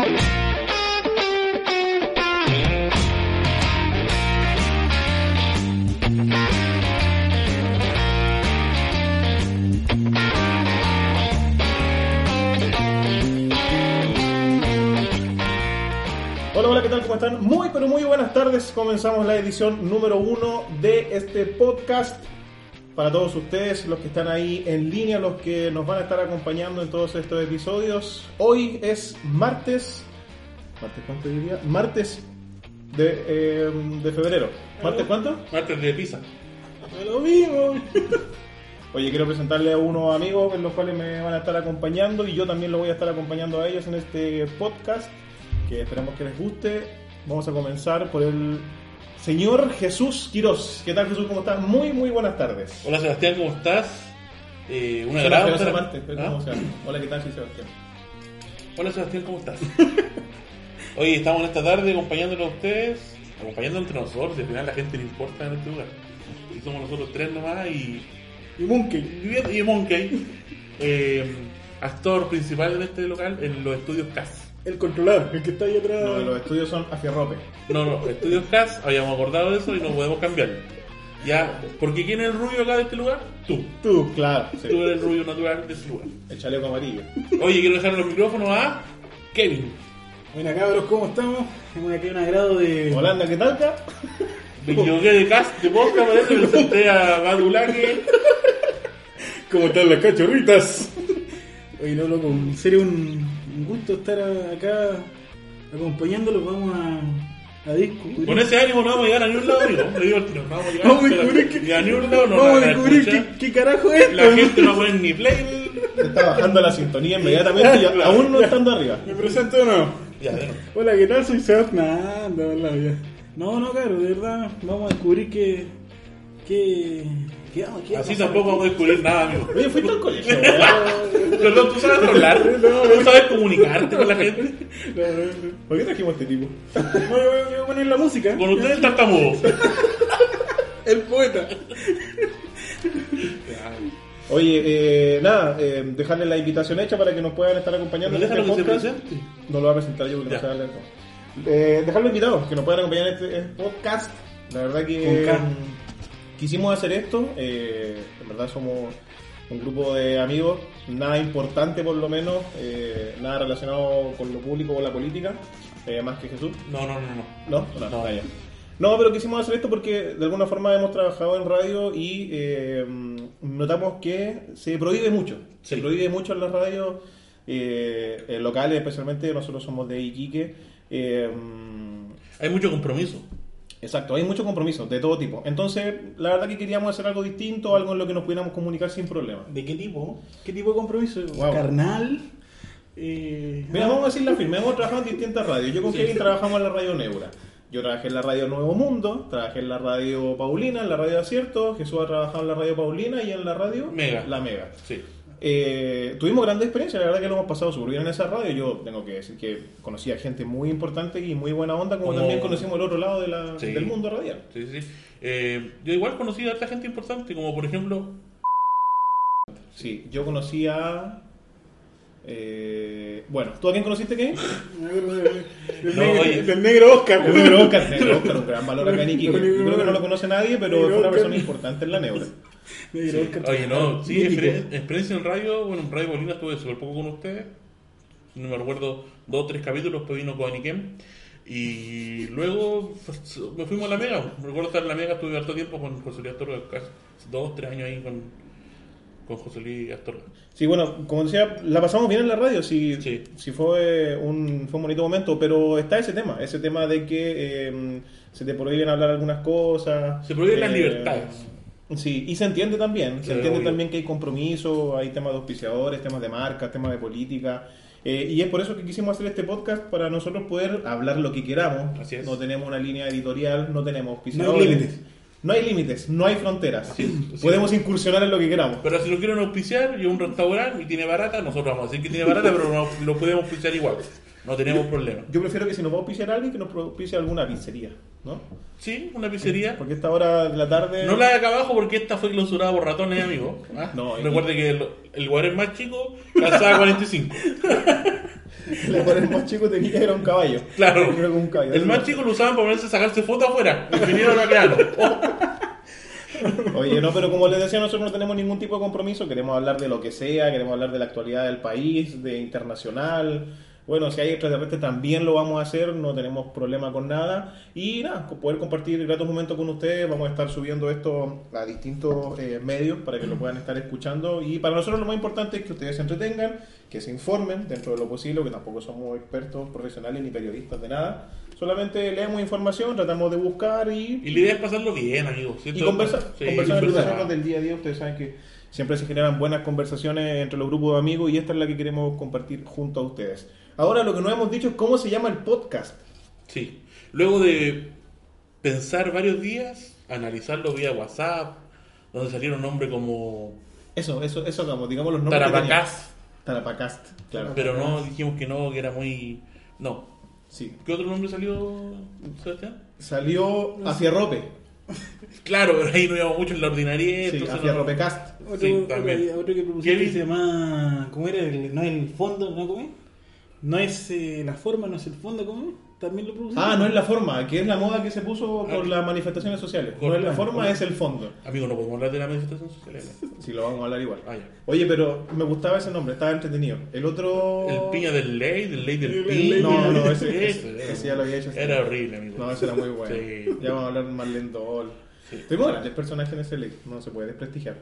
Hola, ¿qué tal? ¿Cómo están? Muy, pero muy buenas tardes. Comenzamos la edición número uno de este podcast. Para todos ustedes, los que están ahí en línea, los que nos van a estar acompañando en todos estos episodios. Hoy es martes. ¿Martes cuánto diría? Martes de, eh, de febrero. ¿Martes cuánto? Martes de pizza. Lo mismo. Oye, quiero presentarle a unos amigos en los cuales me van a estar acompañando y yo también lo voy a estar acompañando a ellos en este podcast que esperamos que les guste. Vamos a comenzar por el señor Jesús Quirós. ¿Qué tal Jesús? ¿Cómo estás? Muy, muy buenas tardes. Hola Sebastián, ¿cómo estás? Eh, un Hola, agrado. Sebastián estar- Marte, pero ¿Ah? Hola, ¿qué tal? Soy Sebastián. Hola Sebastián, ¿cómo estás? Hoy estamos en esta tarde acompañándolos a ustedes, acompañando entre nosotros, y al final la gente le importa en este lugar. Y somos nosotros tres nomás y. Y Monkey. Y, y Monkey, eh, actor principal de este local en los estudios CAS. El controlador, el que está ahí atrás. No, los estudios son Afierrope. No, no, estudios CAS, habíamos acordado de eso y no podemos cambiarlo. Ya, porque ¿quién es el rubio acá de este lugar? Tú. Tú, claro. sí. Tú eres el rubio natural de ese lugar. El chaleco amarillo. Oye, quiero dejar los micrófonos a Kevin. Buena cabros, ¿cómo estamos? Tengo aquí un agrado de... Holanda, ¿qué tal? Me equivoqué de cast de podcast, parece que senté a Badulaque. ¿Cómo están las cachorritas? Oye, no, loco, en serio un gusto estar acá acompañándolos. Vamos a, a discutir. Con ese ánimo no vamos a llegar a ningún lado, amigo. Le digo no vamos a llegar Vamos a descubrir a ningún lado, no vamos a descubrir qué, qué carajo es La gente no poner ni play. Está bajando la sintonía inmediatamente, y aún no estando arriba. ¿Me presento o no? Ya, de nuevo. Hola, ¿qué tal? Soy Sebastián. No, hola, ya. no, no, claro, de verdad. Vamos a descubrir que... que... Así tampoco vamos a descubrir nada, amigo. Oye, fuiste al colegio. Perdón, tú sabes hablar, tú sabes comunicarte con la gente. No, no, no. ¿Por qué trajimos a este tipo? No, voy a poner la música. Con ustedes el tartamudo. El poeta. Oye, eh, nada, eh, dejarles la invitación hecha para que nos puedan estar acompañando Pero en este podcast. presente. No lo voy a presentar yo porque Ya. no sé hablar todo. Eh, dejarlo invitados, que nos puedan acompañar en este, este podcast. La verdad que Con K. quisimos hacer esto. eh, en verdad somos un grupo de amigos, nada importante por lo menos, eh, nada relacionado con lo público o la política, eh, más que Jesús. No, no, no, no. ¿No? No, No. ah, ya. No, pero quisimos hacer esto porque de alguna forma hemos trabajado en radio y eh, notamos que se prohíbe mucho. Se prohíbe mucho en las radios locales, especialmente nosotros somos de Iquique. Hay mucho compromiso. Exacto, hay mucho compromiso de todo tipo. Entonces, la verdad que queríamos hacer algo distinto, algo en lo que nos pudiéramos comunicar sin problema. ¿De qué tipo? ¿Qué tipo de compromiso? Wow. ¿Carnal? Eh, Mira, vamos a decir la firme, hemos trabajado en distintas radios. Yo con Kevin trabajamos en la radio Neura. Yo trabajé en la radio Nuevo Mundo, trabajé en la radio Paulina, en la radio Acierto, Jesús ha trabajado en la radio Paulina y en la radio Mega. La Mega. Sí. Eh, tuvimos grandes experiencias, la verdad que lo hemos pasado súper bien en esa radio. Yo tengo que decir que conocí a gente muy importante y muy buena onda, como, Como- también conocimos el otro lado de la- Sí. del mundo radial. Sí, sí, sí. Eh, yo igual conocí a otra gente importante, como por ejemplo. Sí, yo conocí a... eh, bueno, ¿tú a quién conociste, Kevin? Del, No, negro, oye. del negro Oscar. El negro Oscar, el negro Oscar, un gran valor acá en Iquique. Yo creo que no lo conoce nadie, pero fue una persona importante en la Neura. Negro Oscar. Oye, no, sí, Mítico. experien- experiencia en radio. Bueno, en Radio Bolina estuve súper poco con ustedes. No me recuerdo dos o tres capítulos, después vino Coaniquem. Y luego pues, me fuimos a la Mega. Me recuerdo estar en la Mega, estuve harto tiempo con José Luis Astorga, casi dos, tres años ahí con, con José Luis Astorga. Sí, bueno, como decía, la pasamos bien en la radio, sí, Sí. sí fue, un, fue un bonito momento, pero está ese tema, ese tema de que eh, se te prohíben hablar algunas cosas. Se prohíben las eh, libertades. Sí, y se entiende también, se entiende obvio. también que hay compromiso, hay temas de auspiciadores, temas de marcas, temas de política, Eh, y es por eso que quisimos hacer este podcast para nosotros poder hablar lo que queramos. Así es. No tenemos una línea editorial, no tenemos No hay auspiciadores. límites. No hay límites, no hay fronteras. Así es, así Podemos incursionar en lo que queramos. Pero si lo quieren auspiciar y un restaurante y tiene barata, nosotros vamos a decir que tiene barata, pero no- lo podemos auspiciar igual. No tenemos problema. Yo prefiero que si nos va a auspiciar alguien, que nos auspicie alguna pizzería, ¿no? Sí, una pizzería. Porque esta hora de la tarde... No la de acá abajo porque esta fue clausurada por ratones, amigo. ¿ah? No, y- Recuerde que el, el lugar es más chico, calzada 45. Le ponen más chico tenía era un caballo. Claro. Era como un caballo. El más chico lo usaban para ponerse a sacarse fotos afuera. Y vinieron a crearlo. Oye, no, pero como les decía, nosotros no tenemos ningún tipo de compromiso. Queremos hablar de lo que sea, queremos hablar de la actualidad del país, de internacional. Bueno, si hay extraterrestres también lo vamos a hacer, no tenemos problema con nada. Y nada, poder compartir gratos momentos con ustedes. Vamos a estar subiendo esto a distintos eh, medios para que lo puedan estar escuchando. Y para nosotros lo más importante es que ustedes se entretengan, que se informen dentro de lo posible, que tampoco somos expertos profesionales ni periodistas de nada. Solamente leemos información, tratamos de buscar y Y la idea es pasarlo bien, amigo. y ¿cierto? conversar, Sí, conversar situaciones del día a día. Ustedes saben que siempre se generan buenas conversaciones entre los grupos de amigos y esta es la que queremos compartir junto a ustedes. Ahora lo que no hemos dicho es cómo se llama el podcast. Sí. Luego de pensar varios días, analizarlo vía WhatsApp, donde salieron nombres como Eso, eso, eso hagamos, digamos los nombres. teníamos. Tarapacast, claro. pero no dijimos que no, que era muy. No. Sí. ¿Qué otro nombre salió, Sebastián? Salió Hacia Rope. Claro, pero ahí no íbamos mucho en la ordinaria. Sí, Hacia no- Ropecast. Otro, Sí, otro- también. otro que propusiste Kevin. se llama. ¿Cómo era? El- no es el fondo, ¿no? ¿Cómo es? No es eh, la forma, no es el fondo, ¿cómo es? También lo propusiste. Ah, no es la forma, que es la moda que se puso por Ah. las manifestaciones sociales. No es la forma, es el fondo. Amigo, no podemos hablar de la manifestación social. Si lo vamos a hablar igual. Ah, ya. Oye, pero me gustaba ese nombre, estaba entretenido. El otro. El piña del ley, del ley del ley No, no, ese, Ese, ese, ya lo había hecho. Era horrible, amigo. No, ese era muy bueno. Sí. Ya vamos a hablar más lento. Sí. Tuvimos grandes personajes en ese ley, no se puede desprestigiar.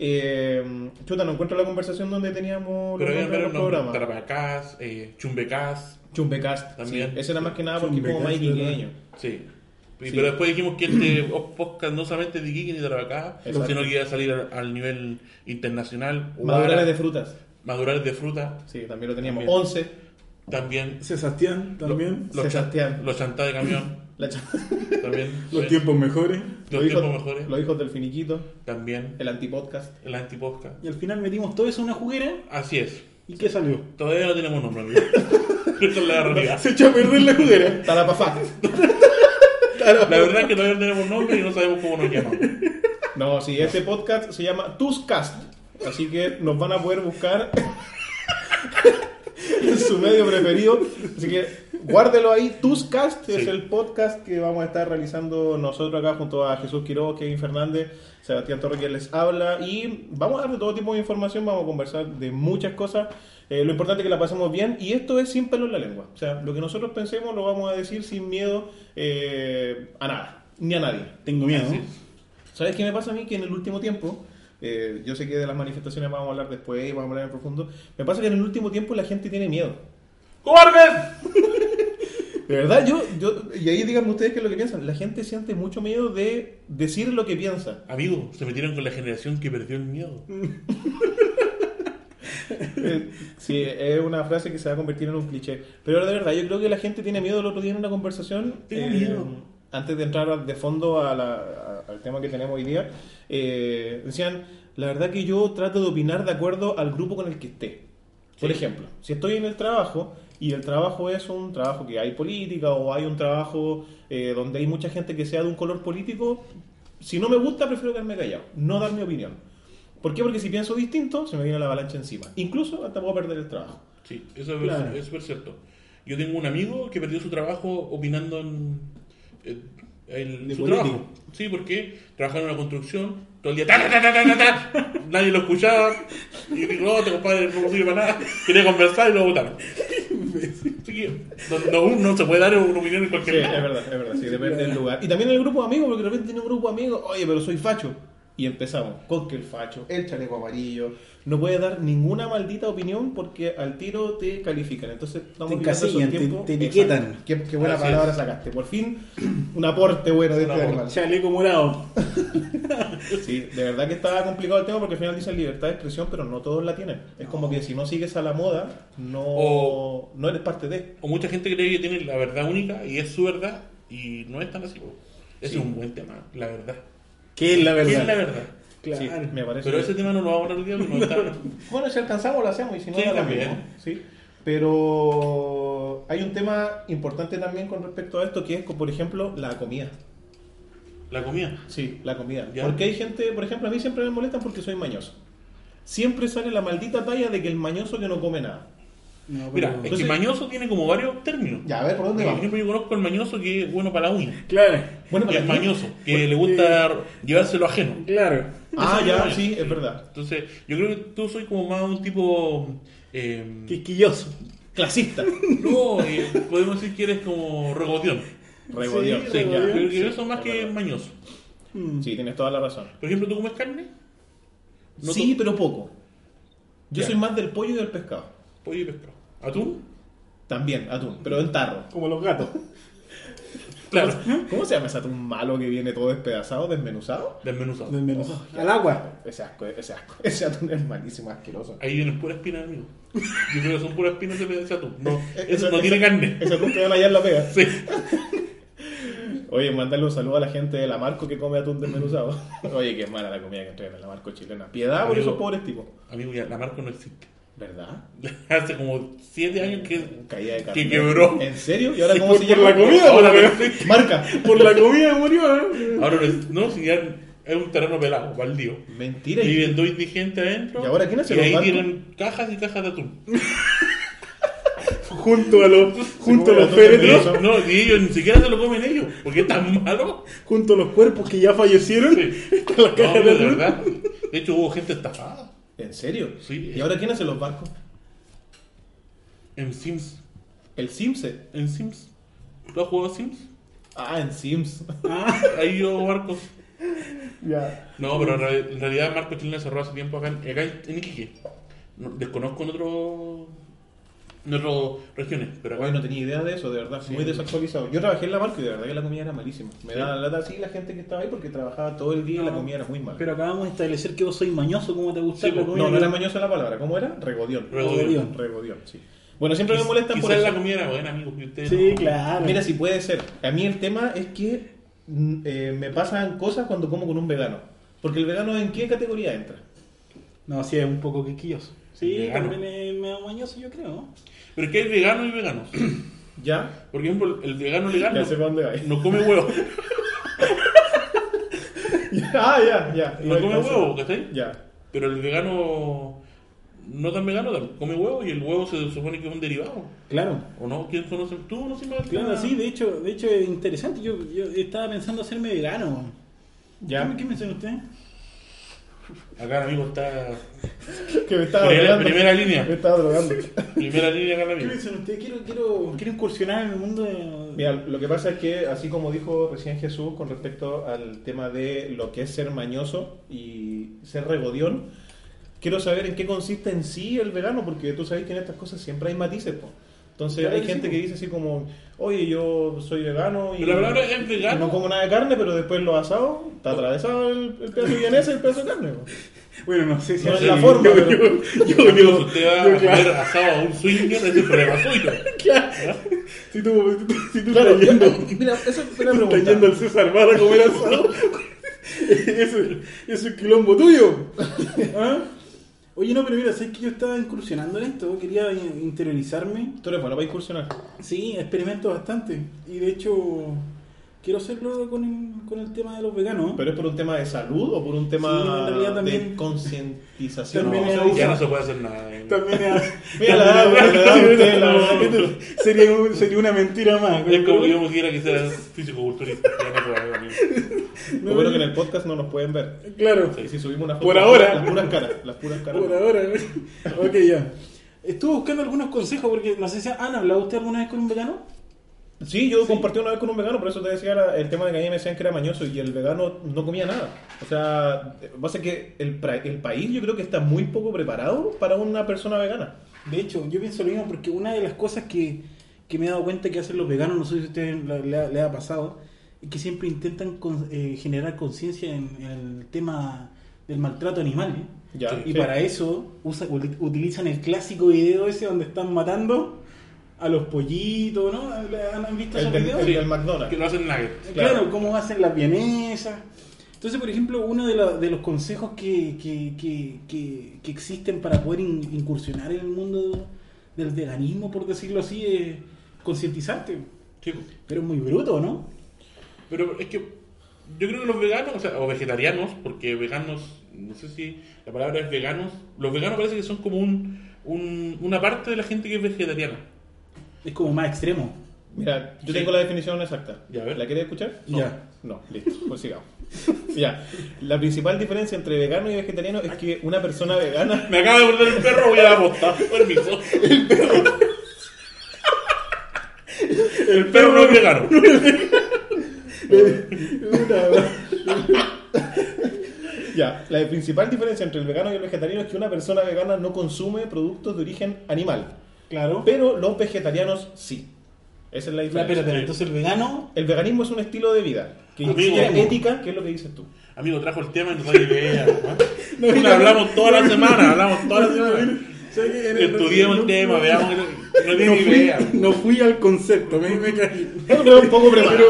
Eh, chuta, no encuentro la conversación donde teníamos Pero los los programas. Tarapacás, eh, Chumbecás, Chumbecast, También. sí. Ese era más que nada porque es como Chumbecast, más iquiqueño. sí. Sí. Pero después dijimos que este podcast no solamente de Iquique ni de sino que iba a salir al, al nivel internacional. Madurales de frutas. Madurales de fruta, Sí, también lo teníamos. También. 11. también. Sebastián también. Los, Sebastián. chan- los chantá de camión, La también. Los Sí. tiempos mejores. Los hijos, tiempos mejores, los hijos del finiquito. también. El antipodcast. El antipodcast. Y al final metimos todo eso en una juguera. Así es. ¿Y qué salió? Todavía no tenemos nombre, amigo. Esta es la realidad. Se echó a perder la juguera. Talapafá. La verdad es que todavía no tenemos nombre y no sabemos cómo nos llaman. No, sí, este podcast se llama Tuscast. Así que nos van a poder buscar en su medio preferido. Así que guárdelo ahí. Tuscast es el podcast que vamos a estar realizando nosotros acá junto a Jesús Quiroga, Kevin Fernández, Sebastián Torre, quien les habla. Y vamos a dar todo tipo de información, vamos a conversar de muchas cosas. Eh, lo importante es que la pasemos bien y esto es sin pelo en la lengua. O sea, lo que nosotros pensemos lo vamos a decir sin miedo eh, a nada, ni a nadie. Tengo miedo. ¿Sabes qué me pasa a mí? Que en el último tiempo, eh, yo sé que de las manifestaciones vamos a hablar después, vamos a hablar en profundo, me pasa que en el último tiempo la gente tiene miedo. ¡Cobardes! De verdad, yo, yo, y ahí díganme ustedes qué es lo que piensan, la gente siente mucho miedo de decir lo que piensa. Amigo, se metieron con la generación que perdió el miedo. Eh, sí, es una frase que se va a convertir en un cliché. Pero de verdad, yo creo que la gente tiene miedo. El otro día en una conversación, eh, Tengo miedo. antes de entrar de fondo a la- a- al tema que tenemos hoy día, eh, decían, la verdad que yo trato de opinar de acuerdo al grupo con el que esté. Por Sí. ejemplo, si estoy en el trabajo y el trabajo es un trabajo que hay política o hay un trabajo eh, donde hay mucha gente que sea de un color político, si no me gusta prefiero quedarme callado, no dar mi opinión. ¿Por qué? Porque si pienso distinto, se me viene la avalancha encima. Incluso hasta puedo perder el trabajo. Sí, eso es Claro. súper cierto. Yo tengo un amigo que perdió su trabajo opinando en, en De su político. trabajo. Sí, porque trabajaba en una construcción, todo el día, ta, ta, ta, ta, ta, ta, nadie lo escuchaba, y dijo, no, este compadre no sirve para nada, quería conversar y lo votaron. No, no, se puede dar una opinión en Sí, cualquier es lado. verdad, es verdad, sí, depende del lugar. Y también el grupo de amigos, porque de repente tiene un grupo de amigos, oye, pero soy facho. Y empezamos con que el facho, el chaleco amarillo, no puede dar ninguna maldita opinión porque al tiro te califican. Entonces estamos Te encasillan, te- te etiquetan. Qué, qué buena palabra es. sacaste. Por fin, un aporte bueno de este animal. Chaleco morado. Sí, de verdad que estaba complicado el tema porque al final dicen libertad de expresión, pero no todos la tienen. Es como que si no sigues a la moda, no, O- no eres parte de. O mucha gente cree que tiene la verdad única y es su verdad y no es tan así. Ese Sí. es un buen tema, la verdad. ¿Qué es la verdad? ¿Qué es la verdad? Claro. Sí, me parece. Pero ese tema no lo vamos a hablar no está. Bueno, si alcanzamos lo hacemos y si no, Sí, lo también. ¿sí? Pero hay un tema importante también con respecto a esto que es, por ejemplo, la comida. La comida. Sí, la comida. Ya. Porque hay gente, por ejemplo, a mí siempre me molestan porque soy mañoso. Siempre sale la maldita talla de que el mañoso que no come nada. No, pero- Mira, es que mañoso tiene como varios términos. Ya, a ver, ¿por dónde Por vamos? ejemplo, yo conozco el mañoso que es bueno para la uña. Claro, Bueno, Que para es ti. mañoso, que le gusta llevárselo ajeno. claro. Ah, ya, sí, es verdad. Entonces, yo creo que tú soy como más un tipo. eh, Quisquilloso. Clasista. no, eh, podemos decir que eres como regodión. Regodión, Sí, sí, ya. Creo que Sí, eso más que mañoso. Mm. Sí, tienes toda la razón. Por ejemplo, ¿tú comes carne? No sí, pero poco. Yo Ya. soy más del pollo y del pescado. Pollo y pescado. ¿Atún? También, atún, pero en tarro. Como los gatos. Claro. ¿Cómo se llama ese atún malo que viene todo despedazado, desmenuzado? Desmenuzado. Desmenuzado. Al agua. Ese asco, ese asco. Ese atún es malísimo, asqueroso. Ahí vienen puras espinas, amigo. Yo creo que son puras espinas de ese atún. No, eso no tiene carne. Ese atún que van allá en la pega. Sí. Oye, mandarle un saludo a la gente de la Marco que come atún desmenuzado. Oye, qué mala la comida que entregan en la Marco chilena. Piedad por esos pobres tipos. Amigo, ya la marca no existe. ¿Verdad? Hace como siete años que. Caída de. Que quebró. ¿En serio? ¿Y ahora Sí, cómo por- se por la comida, Ahora. Marca. Por la comida murió, ¿eh? Ahora no, si ya es un terreno pelado, baldío. Mentira. Viven dos indigentes adentro. ¿Y ahora quién hace Y los ahí tienen cajas y cajas de atún. Junto a los, junto a los féretros. No, y ellos ni siquiera se lo comen ellos. Porque es tan malo. junto a los cuerpos que ya fallecieron, Sí. está la caja de de verdad. De hecho, hubo gente estafada. ¿En serio? Sí. ¿Y ahora quién hace los barcos? En Sims. El Simse. En Sims. ¿Tú has jugado a Sims? Ah, en Sims. Ah, Ahí yo barcos. ya. No, pero en real- en realidad Marco Chilena cerró hace tiempo acá en, acá en- en Iquique. No, desconozco en otro en otras regiones, pero acá no tenía idea de eso, de verdad, Sí. muy desactualizado. Yo trabajé en la marca y de verdad que la comida era malísima. Me Sí. da la lata así la gente que estaba ahí porque trabajaba todo el día y la comida era muy mala. pero acabamos de establecer que vos sois mañoso, ¿cómo te gusta Sí, la pues, comida? no, no era mañosa la palabra, ¿cómo era? Regodión. Regodión. Regodión, sí. Bueno, siempre me molestan por eso. la comida era buena, amigo. y ustedes Sí, no. claro. Mira, si puede ser. A mí el tema es que mm, eh, me pasan cosas cuando como con un vegano. Porque el vegano en qué categoría entra? No, sí, es un poco quisquilloso. Sí, Vegano. también es medio mañoso, yo creo. ¿no? Pero es que hay veganos y veganos. ¿Ya? Por ejemplo, el vegano legal Ya no, sé dónde va. no come huevo. ah, ya, ya. No come huevo, ¿cachai? Ya. Pero el vegano no tan vegano come huevo y el huevo se supone que es un derivado. Claro. ¿O no? ¿Quién conoce? ¿Tú no más? Claro, sí, de hecho, de hecho es interesante. Yo, yo estaba pensando hacerme vegano. Ya. ¿Qué, qué me dicen ustedes? Acá el amigo está. Que me estaba Primera, drogando. primera línea. Me estaba drogando. Primera línea acá el ¿Qué dicen ustedes? Quiero, quiero, quiero incursionar en el mundo de... Mira, lo que pasa es que, así como dijo recién Jesús con respecto al tema de lo que es ser mañoso y ser regodión, quiero saber en qué consiste en sí el vegano, porque tú sabes que en estas cosas siempre hay matices. po. Entonces Claro hay que gente sí, que po. dice así como, oye, yo soy vegano y Pero la palabra es vegano. no como nada de carne, pero después lo asado, está atravesado el, el pedazo de vienesa y el pedazo de carne. po. Bueno, no sé si... No es la forma, yo, pero- yo, yo, yo- si usted va yo, a comer asado a un swinger, ese es el problema suyo. claro. Si tú, si tú, si tú Claro, estás yo- yendo, mira, eso es una tú estás pregunta. yendo al César Bar a comer asado, eso, eso es quilombo tuyo. ¿Ah? Oye, no, pero mira, sabes que yo estaba incursionando en esto, quería in- interiorizarme. Tú eres bueno para incursionar. Sí, experimento bastante. Y de hecho, quiero hacerlo con el, con el tema de los veganos. ¿Pero es por un tema de salud o por un tema Sí, también- de concientización? también No, es o sea, algo- Ya no se puede hacer nada. También es- la verdad que tú- sería, sería una mentira más. Es como que yo me quiera que sea físico-culturista. Ya no puedo. Lo bueno que en el podcast no nos pueden ver. Claro, Y si subimos una foto, Por ahora. Las puras caras. Las puras caras. por ahora. ok, ya. Estuve buscando algunos consejos porque no sé si han hablado usted alguna vez con un vegano. Sí, yo compartí una vez con un vegano, por eso te decía la- el tema de que a mí me decían que era mañoso y el vegano no comía nada. O sea, pasa que el, el país yo creo que está muy poco preparado para una persona vegana. De hecho, yo pienso lo mismo porque una de las cosas que, que me he dado cuenta que hacen los veganos, no sé si a ustedes le, ha- le ha pasado, que siempre intentan con- eh, generar conciencia en, en el tema del maltrato animal. ¿eh? Ya, y sí. para eso usa- uti- utilizan el clásico video ese donde están matando a los pollitos, ¿no? ¿Han visto El esos del, videos? el del McDonald's. Que lo hacen nuggets. Claro, Claro. cómo hacen las vienesas. Entonces, por ejemplo, uno de, la- de los consejos que, que, que, que- que existen para poder in- incursionar en el mundo del veganismo, por decirlo así, es concientizarte. Sí. Pero es muy bruto, ¿no? Pero es que yo creo que los veganos, o sea, o vegetarianos, porque veganos, no sé si la palabra es veganos, los veganos parece que son como un, un- una parte de la gente que es vegetariana. Es como más extremo. Mira, yo Sí. tengo la definición exacta. Ya, a ver. ¿La quieres escuchar? No. Ya. No, listo, pues sigamos. ya, la principal diferencia entre vegano y vegetariano es que una persona vegana Me acaba de morder el perro, voy a la posta. Permiso. El perro no es vegano. Ya, la principal diferencia entre el vegano y el vegetariano es que una persona vegana no consume productos de origen animal, Claro. pero los vegetarianos sí. Esa es la diferencia. pero, pero, entonces el vegano. El veganismo es un estilo de vida que Amigo. incluye ética, que es lo que dices tú. Amigo, trajo el tema y no da idea. hablamos toda la semana, hablamos toda la semana. El- Estudiemos el no- tema, veamos que no, no No fui, idea. no fui al concepto, me, me caí. Pero un poco preparado.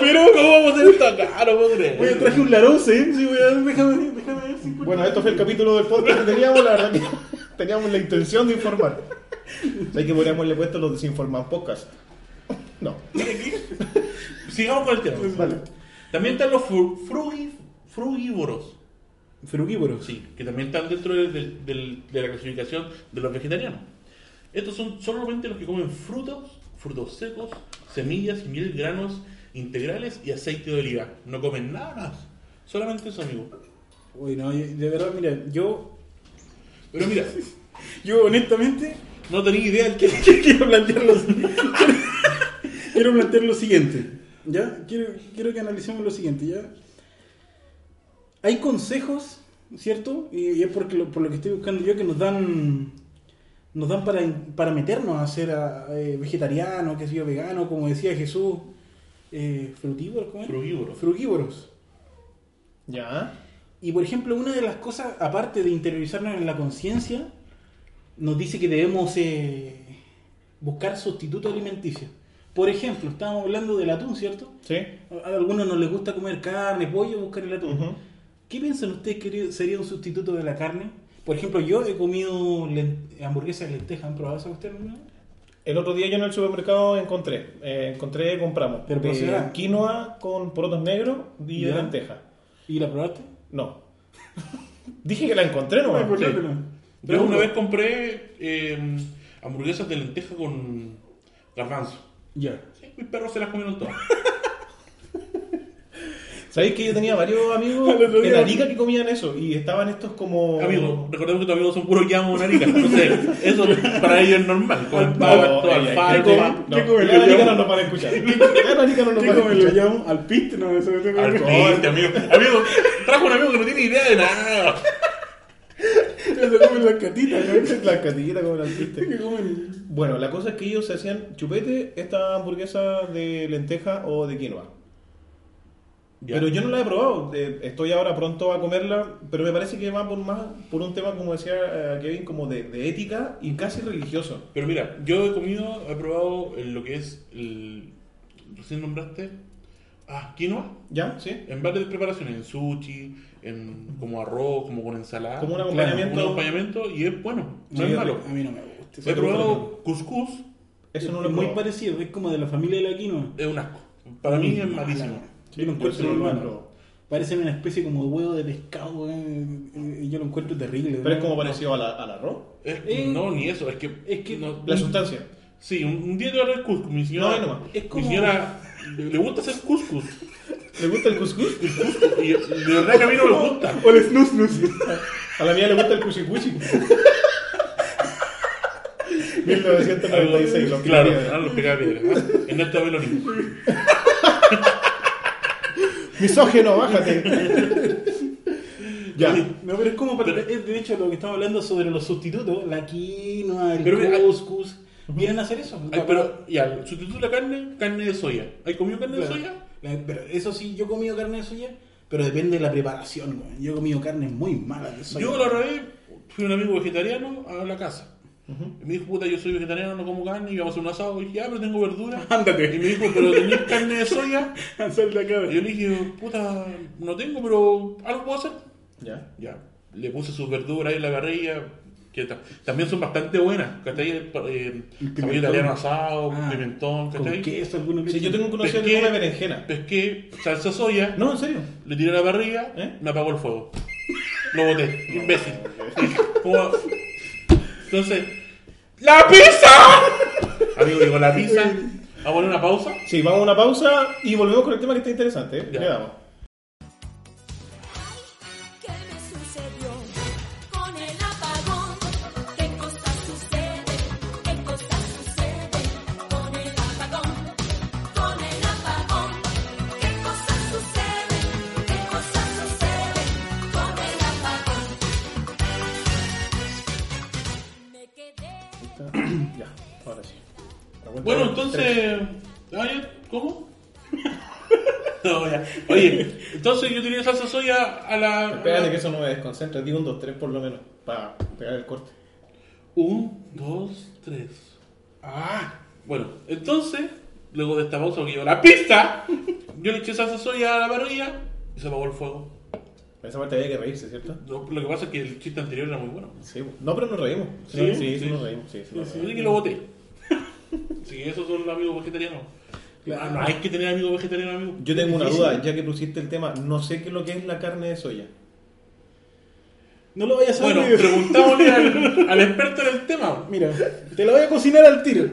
Pero, ¿cómo vamos a hacer esto acá? No puedo creer. Oye, traje un Larose, ¿eh? Sí, voy a, déjame, déjame ver si. Bueno, esto fue el capítulo del podcast que teníamos, la verdad que teníamos la intención de informar. Hay que podríamos haberle puesto los desinformados podcast. No. Sigamos con el tema. Vale. También están los frugívoros. Frugívoros. Sí, que también están dentro de la clasificación de los vegetarianos. Estos son solamente los que comen frutos, frutos secos, semillas, miel, granos integrales y aceite de oliva. No comen nada más. Solamente eso, amigo. Uy, no, de verdad, mira, yo, Pero mira, yo honestamente no tenía idea del que... quiero plantear lo, quiero plantear lo siguiente. ¿Ya? Quiero, quiero que analicemos lo siguiente, ¿ya? Hay consejos, ¿cierto? Y, y es porque lo- por lo que estoy buscando yo que nos dan nos dan para, para meternos a ser ah, eh, vegetariano, que sea vegano, como decía Jesús, eh, frutívoros, ¿cómo es? Frugívoros. Frugívoros. Ya. Y por ejemplo, una de las cosas, aparte de interiorizarnos en la conciencia, nos dice que debemos eh, buscar sustitutos alimenticios. Por ejemplo, estábamos hablando del atún, ¿cierto? ¿Sí? A a algunos nos les gusta comer carne, pollo, buscar el atún. ¿Qué piensan ustedes que sería un sustituto de la carne? Por ejemplo, yo he comido hamburguesas de lentejas. ¿Han probado esa cuestión alguna vez? El otro día yo en el supermercado encontré, eh, encontré, compramos Pero de proceda. quinoa con porotos negros y de Ya. lenteja. ¿Y la probaste? No. Dije que la encontré No, pues, Sí. no. Yo una no. vez compré eh, hamburguesas de lenteja con garbanzo. Ya. Sí, mis perros se las comieron todas. ¿Sabéis que yo tenía varios amigos en Arica que comían eso? Y estaban estos como... Amigo, recordemos que tus amigos son puros llamos narica. Entonces, eso para ellos es normal. Con ey, ey, alfalfa. No, ¿Qué come ya los Arica no nos van a escuchar. Arica no nos ¿Qué van a como lo escuchar. llamo? ¿Al piste? No, eso no Al piste, amigo. Amigo, trajo un amigo que no tiene idea de nada. Eso comen las catitas, ¿no? La catillita como la alpiste. ¿Qué comen? Bueno, la cosa es que ellos se hacían chupete esta hamburguesa de lenteja o de quinoa. Ya. Pero yo no la he probado. eh, Estoy ahora pronto a comerla, pero me parece que va por más por un tema, como decía eh, Kevin, como de, de ética y casi religioso. Pero mira, yo he comido, he probado el- lo que es el. ¿Recién nombraste? Ah, quinoa. ¿Ya? ¿Sí? En varias preparaciones, en sushi, en como arroz, como con ensalada. Como un Claro, acompañamiento. un acompañamiento y es bueno. No Sí, es malo. A mí no me gusta. He probado couscous, Eso no lo es muy probado. parecido, es como de la familia de la quinoa. es un asco. Para mí es malísimo. Yo lo encuentro sí lo he malo. probado. Parece una especie como de huevo de pescado, eh, eh, yo lo encuentro terrible. Pero es ¿no? como parecido a la- al arroz. Es- Eh, no, ni eso, es que. es que no- La sustancia. Sí, un, un día te va a traer couscous. Mi señora, No, nomás. Es como- mi señora le, gusta hacer couscous. ¿Le gusta el cuscús? Y de verdad que a mí no me gusta. O el snus snus. A la mía le gusta el cuchicuchi. 1996, los claro, Picapiedra. ah, los picapiedra. ¿ah? En esta Beloni. Misógeno, bájate. ya. No, pero es como, para- Pero- es de hecho, lo que estamos hablando sobre los sustitutos, la quinoa, el Pero vienen a hacer eso. Ay, pero, ya, sustituto la carne, carne de soya. ¿Hay comido carne de soya? Pero eso sí, yo he comido carne de soya, pero depende de la preparación. güey. Yo he comido carne muy mala de soya. Yo la vez fui un amigo vegetariano a la casa. Y me dijo, puta, yo soy vegetariano, no como carne, y vamos a hacer un asado. Y dije, ya, pero tengo verdura. Ándate. Y me dijo, pero tenés carne de soya. Sal de acá. Y yo le dije, puta, no tengo, pero algo puedo hacer. Ya. Ya, le puse sus verduras ahí en la parrilla, que ta- también son bastante buenas, ¿cachai? Eh, pimentón. Caballo italiano asado, Ah, pimentón, ¿cachai? queso, algunos Sí, yo tengo un conocido que Pesqué- come berenjena. Pesqué salsa soya, No, en serio. le tiré a la parrilla, ¿Eh? me apagó el fuego. Lo boté, imbécil. Como- Entonces, ¡la pizza! Amigo, digo, la pizza. Vamos a una pausa. Sí, vamos a una pausa y volvemos con el tema que está interesante. ¿eh? Ya. Le damos. Ahora sí. Bueno, entonces. tres. ¿Cómo? no, ya. Oye, entonces yo tiré salsa soya a la. Espérate que eso no me desconcentra. Digo un 2, 3 por lo menos. Para pegar el corte. Un, dos, tres. Ah, bueno, entonces, luego de esta pausa que llevo la pista, yo le eché salsa soya a la parrilla y se apagó el fuego. Esa parte había que reírse, ¿cierto? Lo, lo que pasa es que el chiste anterior era muy bueno. Sí. No, pero nos reímos. ¿Sí? Sí, sí, sí, Sí. nos reímos. Sí, sí, que lo boté. Sí, esos son los amigos vegetarianos. Ah, no hay que tener amigos vegetarianos, amigos. Yo tengo una duda, ya que pusiste el tema. No sé qué es lo que es la carne de soya. No lo vayas a Bueno, saber. preguntámosle al, al experto en el tema. Mira, te la voy a cocinar al tiro.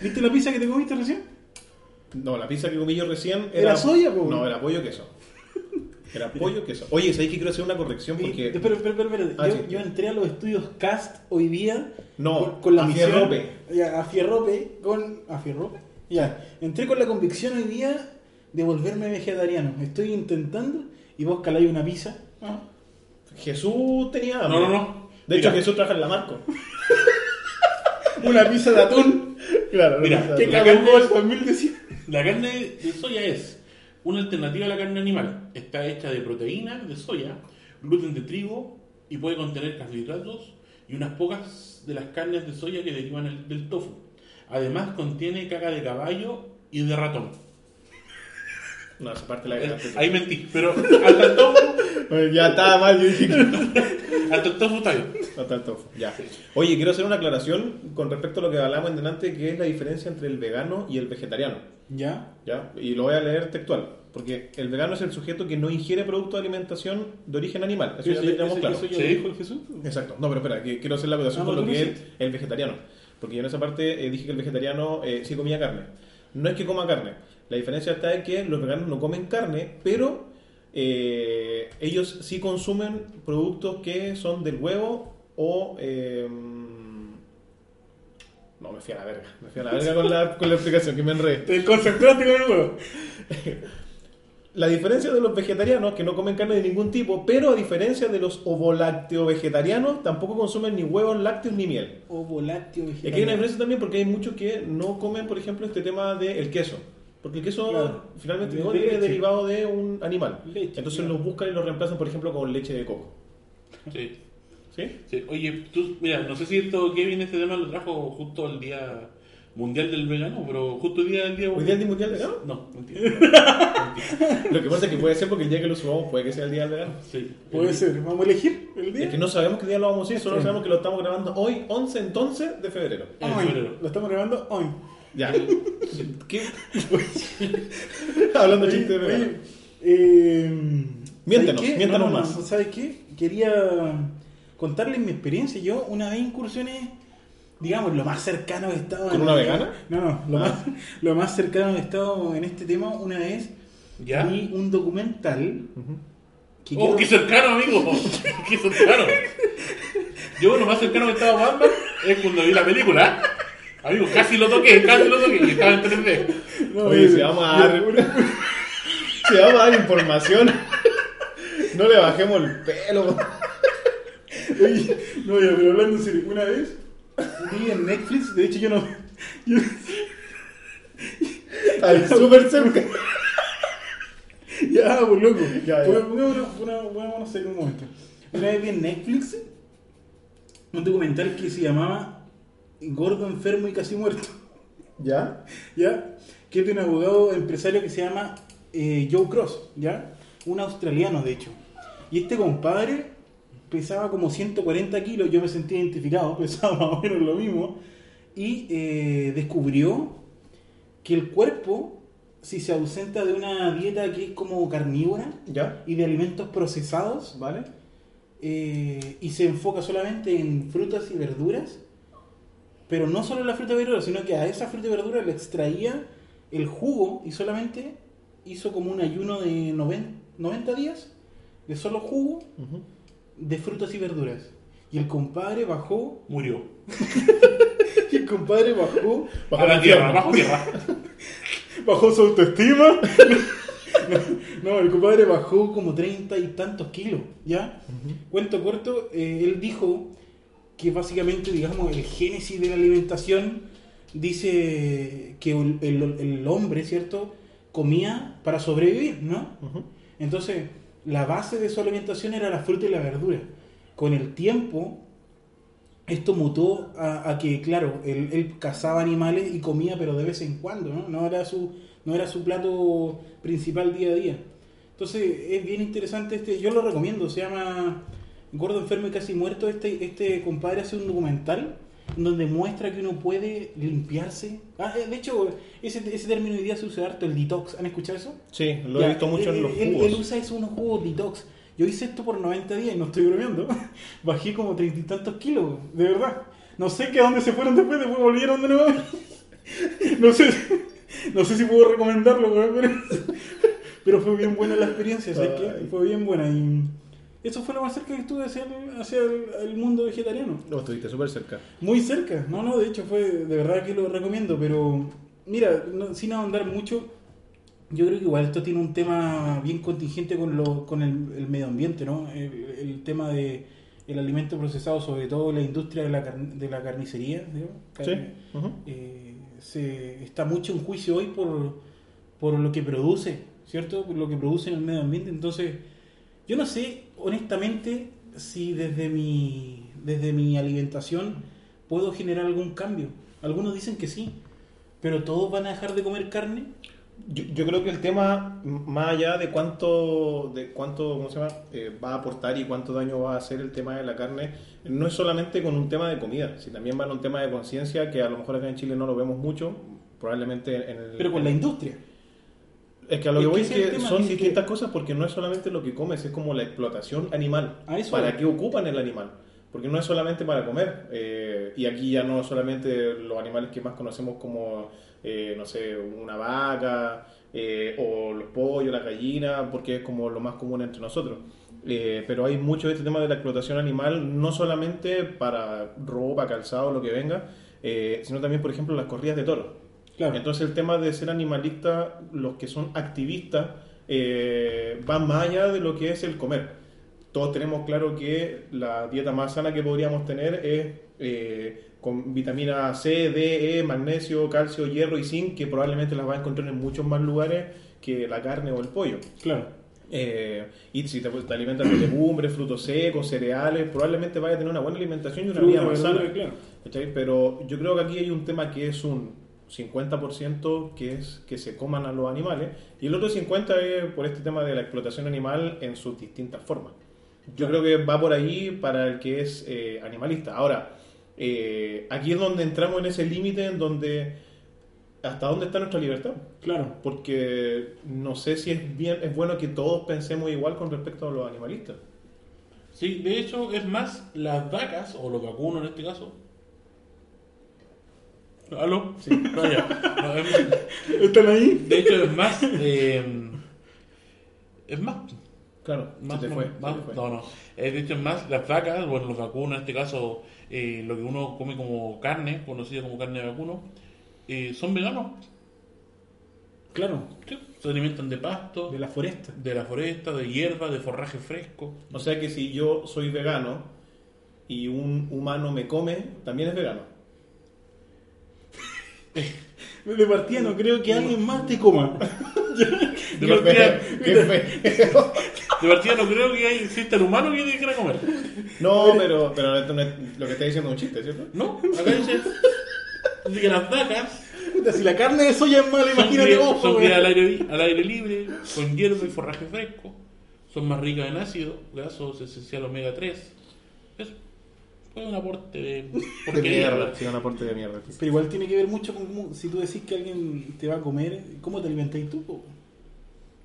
¿Viste la pizza que te comiste recién? No, la pizza que comí yo recién ¿Era soya, po? No, era pollo queso. Era pollo queso. Oye, ¿sabéis que quiero hacer una corrección? Porque. Espera, espera, espera. espera. Ah, yo, sí. yo entré a los estudios CAST hoy día. No, con, con la a misión- Fierrope. Ya, a Fierrope. Con, ¿A Fierrope? Ya. Entré con la convicción hoy día de volverme vegetariano. Estoy intentando y vos caláis una pizza. Ah. Jesús tenía hambre. No, no, no. De hecho, Mira. Jesús trabaja en la Marco. Una pizza de atún. Claro, Mira, Que La carne- el 2010. La carne de soya es una alternativa a la carne animal. Está hecha de proteína de soya, gluten de trigo y puede contener carbohidratos y unas pocas de las carnes de soya que derivan el- del tofu. Además contiene caca de caballo y de ratón. No, esa parte la Eh, dejaste. Ahí mentí, pero hasta el tofu, Ya estaba mal, yo dije que hasta el tofu está bien. no tanto. Ya. Oye, quiero hacer una aclaración con respecto a lo que hablamos en delante, que es la diferencia entre el vegano y el vegetariano. Ya. ¿Ya? Y lo voy a leer textual. Porque el vegano es el sujeto que no ingiere productos de alimentación de origen animal. Eso ya lo tenemos claro. eso ya Sí. dijo el Jesús. Exacto. No, pero espera, que quiero hacer la acotación Ah, con lo que es el vegetariano. Porque yo en esa parte eh, dije que el vegetariano eh, sí comía carne. No es que coma carne. La diferencia está en que los veganos no comen carne, pero eh, ellos sí consumen productos que son del huevo o... no, me fui a la verga. Me fui a la verga con la, con la explicación, que me enredé. Te concentraste con el huevo. La diferencia de los vegetarianos que no comen carne de ningún tipo, pero a diferencia de los ovolácteo vegetarianos, tampoco consumen ni huevos lácteos ni miel. Ovo lácteo Y vegetal. aquí hay una diferencia también porque hay muchos que no comen, por ejemplo, este tema del queso. Porque el queso Claro. finalmente De- no de leche. derivado de un animal. Leche, Entonces claro. los buscan y los reemplazan, por ejemplo, con leche de coco. Sí. ¿Sí? Sí, Oye, tú, mira, no sé si esto Kevin este tema lo trajo justo el día mundial del vegano, pero justo el día del día ¿Hoy día es el Día mundial vegano? No, mentira. Lo que pasa es que puede ser porque el día que lo subamos puede que sea el día del vegano. Sí. Puede ser. Vamos a elegir el día. Es que no sabemos qué día lo vamos a ir, solo Sí. sabemos que lo estamos grabando hoy, 11 entonces de febrero. En Hoy. febrero. Lo estamos grabando hoy. Ya. ¿Qué? Hablando chiste de vegano. Oye, eh, Miéntenos, ¿sabes qué? miéntanos No, no, más. no, ¿Sabes qué? Quería contarles mi experiencia. Yo una vez incursiones, digamos, lo más cercano que he estado... ¿Con en- una vegana? No, no, lo, Ah. más, lo más cercano que he estado en este tema una vez ¿Ya? vi un documental que Oh, quiero- qué cercano, amigo. qué cercano. Yo lo más cercano que estaba Batman es cuando vi la película. Amigo, casi lo toqué, casi lo toqué y estaba en 3D. No, Oye, mire, si vamos a dar, si vamos a dar información, no le bajemos el pelo. Oye, no, ya, pero hablando en serio, una vez vi en Netflix, de hecho yo no. yo- Al súper cerca. ya, pues loco. Ya, ya. Pongámonos- Pongámonos en un momento. Una vez vi en Netflix un documental que se llamaba Gordo, enfermo y casi muerto. ¿Ya? ¿ya? Que es de un abogado empresario que se llama eh, Joe Cross, ¿ya? Un australiano, de hecho. Y este compadre pesaba como 140 kilos, yo me sentí identificado, pesaba más o menos lo mismo, y eh, descubrió que el cuerpo, si se ausenta de una dieta que es como carnívora ¿Ya? y de alimentos procesados, ¿Vale? eh, y se enfoca solamente en frutas y verduras, pero no solo en la fruta y verdura, sino que a esa fruta y verdura le extraía el jugo y solamente hizo como un ayuno de 90, 90 días de solo jugo de frutas y verduras. Y el compadre bajó, Murió. y el compadre bajó, Bajo a la el tierra, bajo tierra. bajó su autoestima. no, no, el compadre bajó como treinta y tantos kilos, ¿ya? Cuento corto, eh, él dijo que básicamente, digamos, el génesis de la alimentación dice que el, el- el hombre, ¿cierto? Comía para sobrevivir, ¿no? Entonces, la base de su alimentación era la fruta y la verdura. Con el tiempo, esto mutó a, que, claro, él, cazaba animales y comía, pero de vez en cuando, ¿no? No era su, no era su plato principal día a día. Entonces, es bien interesante este, yo lo recomiendo, se llama Gordo Enfermo y Casi Muerto. Este, este compadre hace un documental en donde muestra que uno puede limpiarse. Ah, eh, de hecho, ese, ese término hoy día se usa harto, el detox. ¿Han escuchado eso? Sí, lo Ya, he visto mucho él- en los él, jugos. Él usa eso, unos jugos detox. Yo hice esto por 90 días y no estoy bromeando. Bajé como treinta y tantos kilos, de verdad. No sé que a dónde se fueron después, después volvieron de nuevo. No sé, no sé si puedo recomendarlo, pero, pero fue bien buena la experiencia, ¿sabes qué? Fue bien buena y eso fue lo más cerca que estuve hacia el, hacia el- el mundo vegetariano. Lo estuviste súper cerca. Muy cerca, no, no, de hecho fue, de verdad que lo recomiendo, pero mira, no- sin ahondar mucho, yo creo que igual esto tiene un tema bien contingente con, lo, con el, el medio ambiente, ¿no? El, el tema de el alimento procesado, sobre todo la industria de la, carn- de la carnicería, ¿no? Sí. Carne, ujú. eh, se está mucho en juicio hoy por, por lo que produce, ¿cierto? Por lo que produce en el medio ambiente. Entonces, yo no sé, honestamente, si desde mi, desde mi alimentación puedo generar algún cambio. Algunos dicen que sí, pero todos van a dejar de comer carne. Yo, yo creo que el tema, más allá de cuánto, de cuánto ¿cómo se llama? Eh, va a aportar y cuánto daño va a hacer el tema de la carne, no es solamente con un tema de comida, sino también va en un tema de conciencia que a lo mejor acá en Chile no lo vemos mucho, probablemente en el... Pero con la industria. Es que a lo que voy es que son distintas que- cosas porque no es solamente lo que comes, es como la explotación animal. Eso ¿Para qué ocupan el animal? Porque no es solamente para comer. eh, y aquí ya no solamente los animales que más conocemos como, eh, no sé, una vaca eh, o los pollos, la gallina, porque es como lo más común entre nosotros. Pero hay mucho de este tema de la explotación animal, no solamente para ropa, calzado, lo que venga, sino también, por ejemplo, las corridas de toros. Claro. Entonces el tema de ser animalista, los que son activistas, eh, van más allá de lo que es el comer. Todos tenemos claro que la dieta más sana que podríamos tener es eh, con vitamina C, D, E, magnesio, calcio, hierro y zinc, que probablemente las vas a encontrar en muchos más lugares que la carne o el pollo. Claro. Eh, y si te, te alimentas de legumbres, frutos secos, cereales, probablemente vayas a tener una buena alimentación y una vida más sana. claro. Pero yo creo que aquí hay un tema que es un 50% que es que se coman a los animales y el otro 50% es por este tema de la explotación animal en sus distintas formas. Yo creo que va por ahí para el que es eh, animalista. Ahora, eh, aquí es donde entramos en ese límite en donde hasta dónde está nuestra libertad. Claro. Porque no sé si es bien, es bueno que todos pensemos igual con respecto a los animalistas. Sí, de hecho, es más, las vacas, o los vacunos en este caso. ¿Aló? Sí. No, ya. No, es- ¿Están ahí? de hecho, es más. eh, es más. Claro, Más, se te fue. se más- te fue. no, no. De hecho, es más, las vacas, bueno, los vacunos en este caso, eh, lo que uno come como carne, conocida como carne de vacuno, eh, son veganos. Claro, Sí, Se alimentan de pasto, de la foresta. de la foresta, de hierba, de forraje fresco. O sea que si yo soy vegano y un humano me come, también es vegano. De partida no creo que alguien más te coma. De partida, de no creo que exista el humano que quiera comer. No, pero, pero esto no es- lo que está diciendo es un chiste, ¿cierto? No, acá dice, que las vacas Puta, si la carne de soya es mala, imagínate vos, son aire, al aire libre, con hierba y forraje fresco. Son más ricas en ácido, grasos esencial omega 3. Fue un aporte de mierda, sí, un aporte de mierda. Pero igual tiene que ver mucho con cómo, si tú decís que alguien te va a comer, ¿cómo te alimentáis tú? po?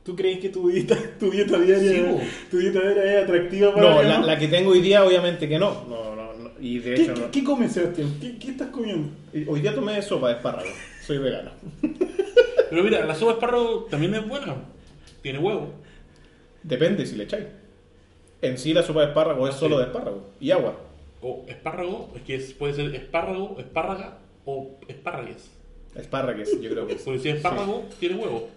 ¿Tú crees que tu dieta, tu dieta diaria, Sí, tu dieta diaria es atractiva para No, la, la que tengo hoy día obviamente que no. No, no, no. Y de ¿Qué, hecho qué- no. qué comes, Sebastián? ¿Qué, qué estás comiendo? Hoy día tomé sopa de espárrago. Soy vegano. Pero mira, la sopa de espárrago también es buena. Tiene huevo. Depende si le echáis. En sí la sopa de espárrago es solo de espárrago y agua. O espárrago, es que es- puede ser espárrago, espárraga o espárragues. Espárragues, yo creo que es. Porque si es espárrago, tiene huevo.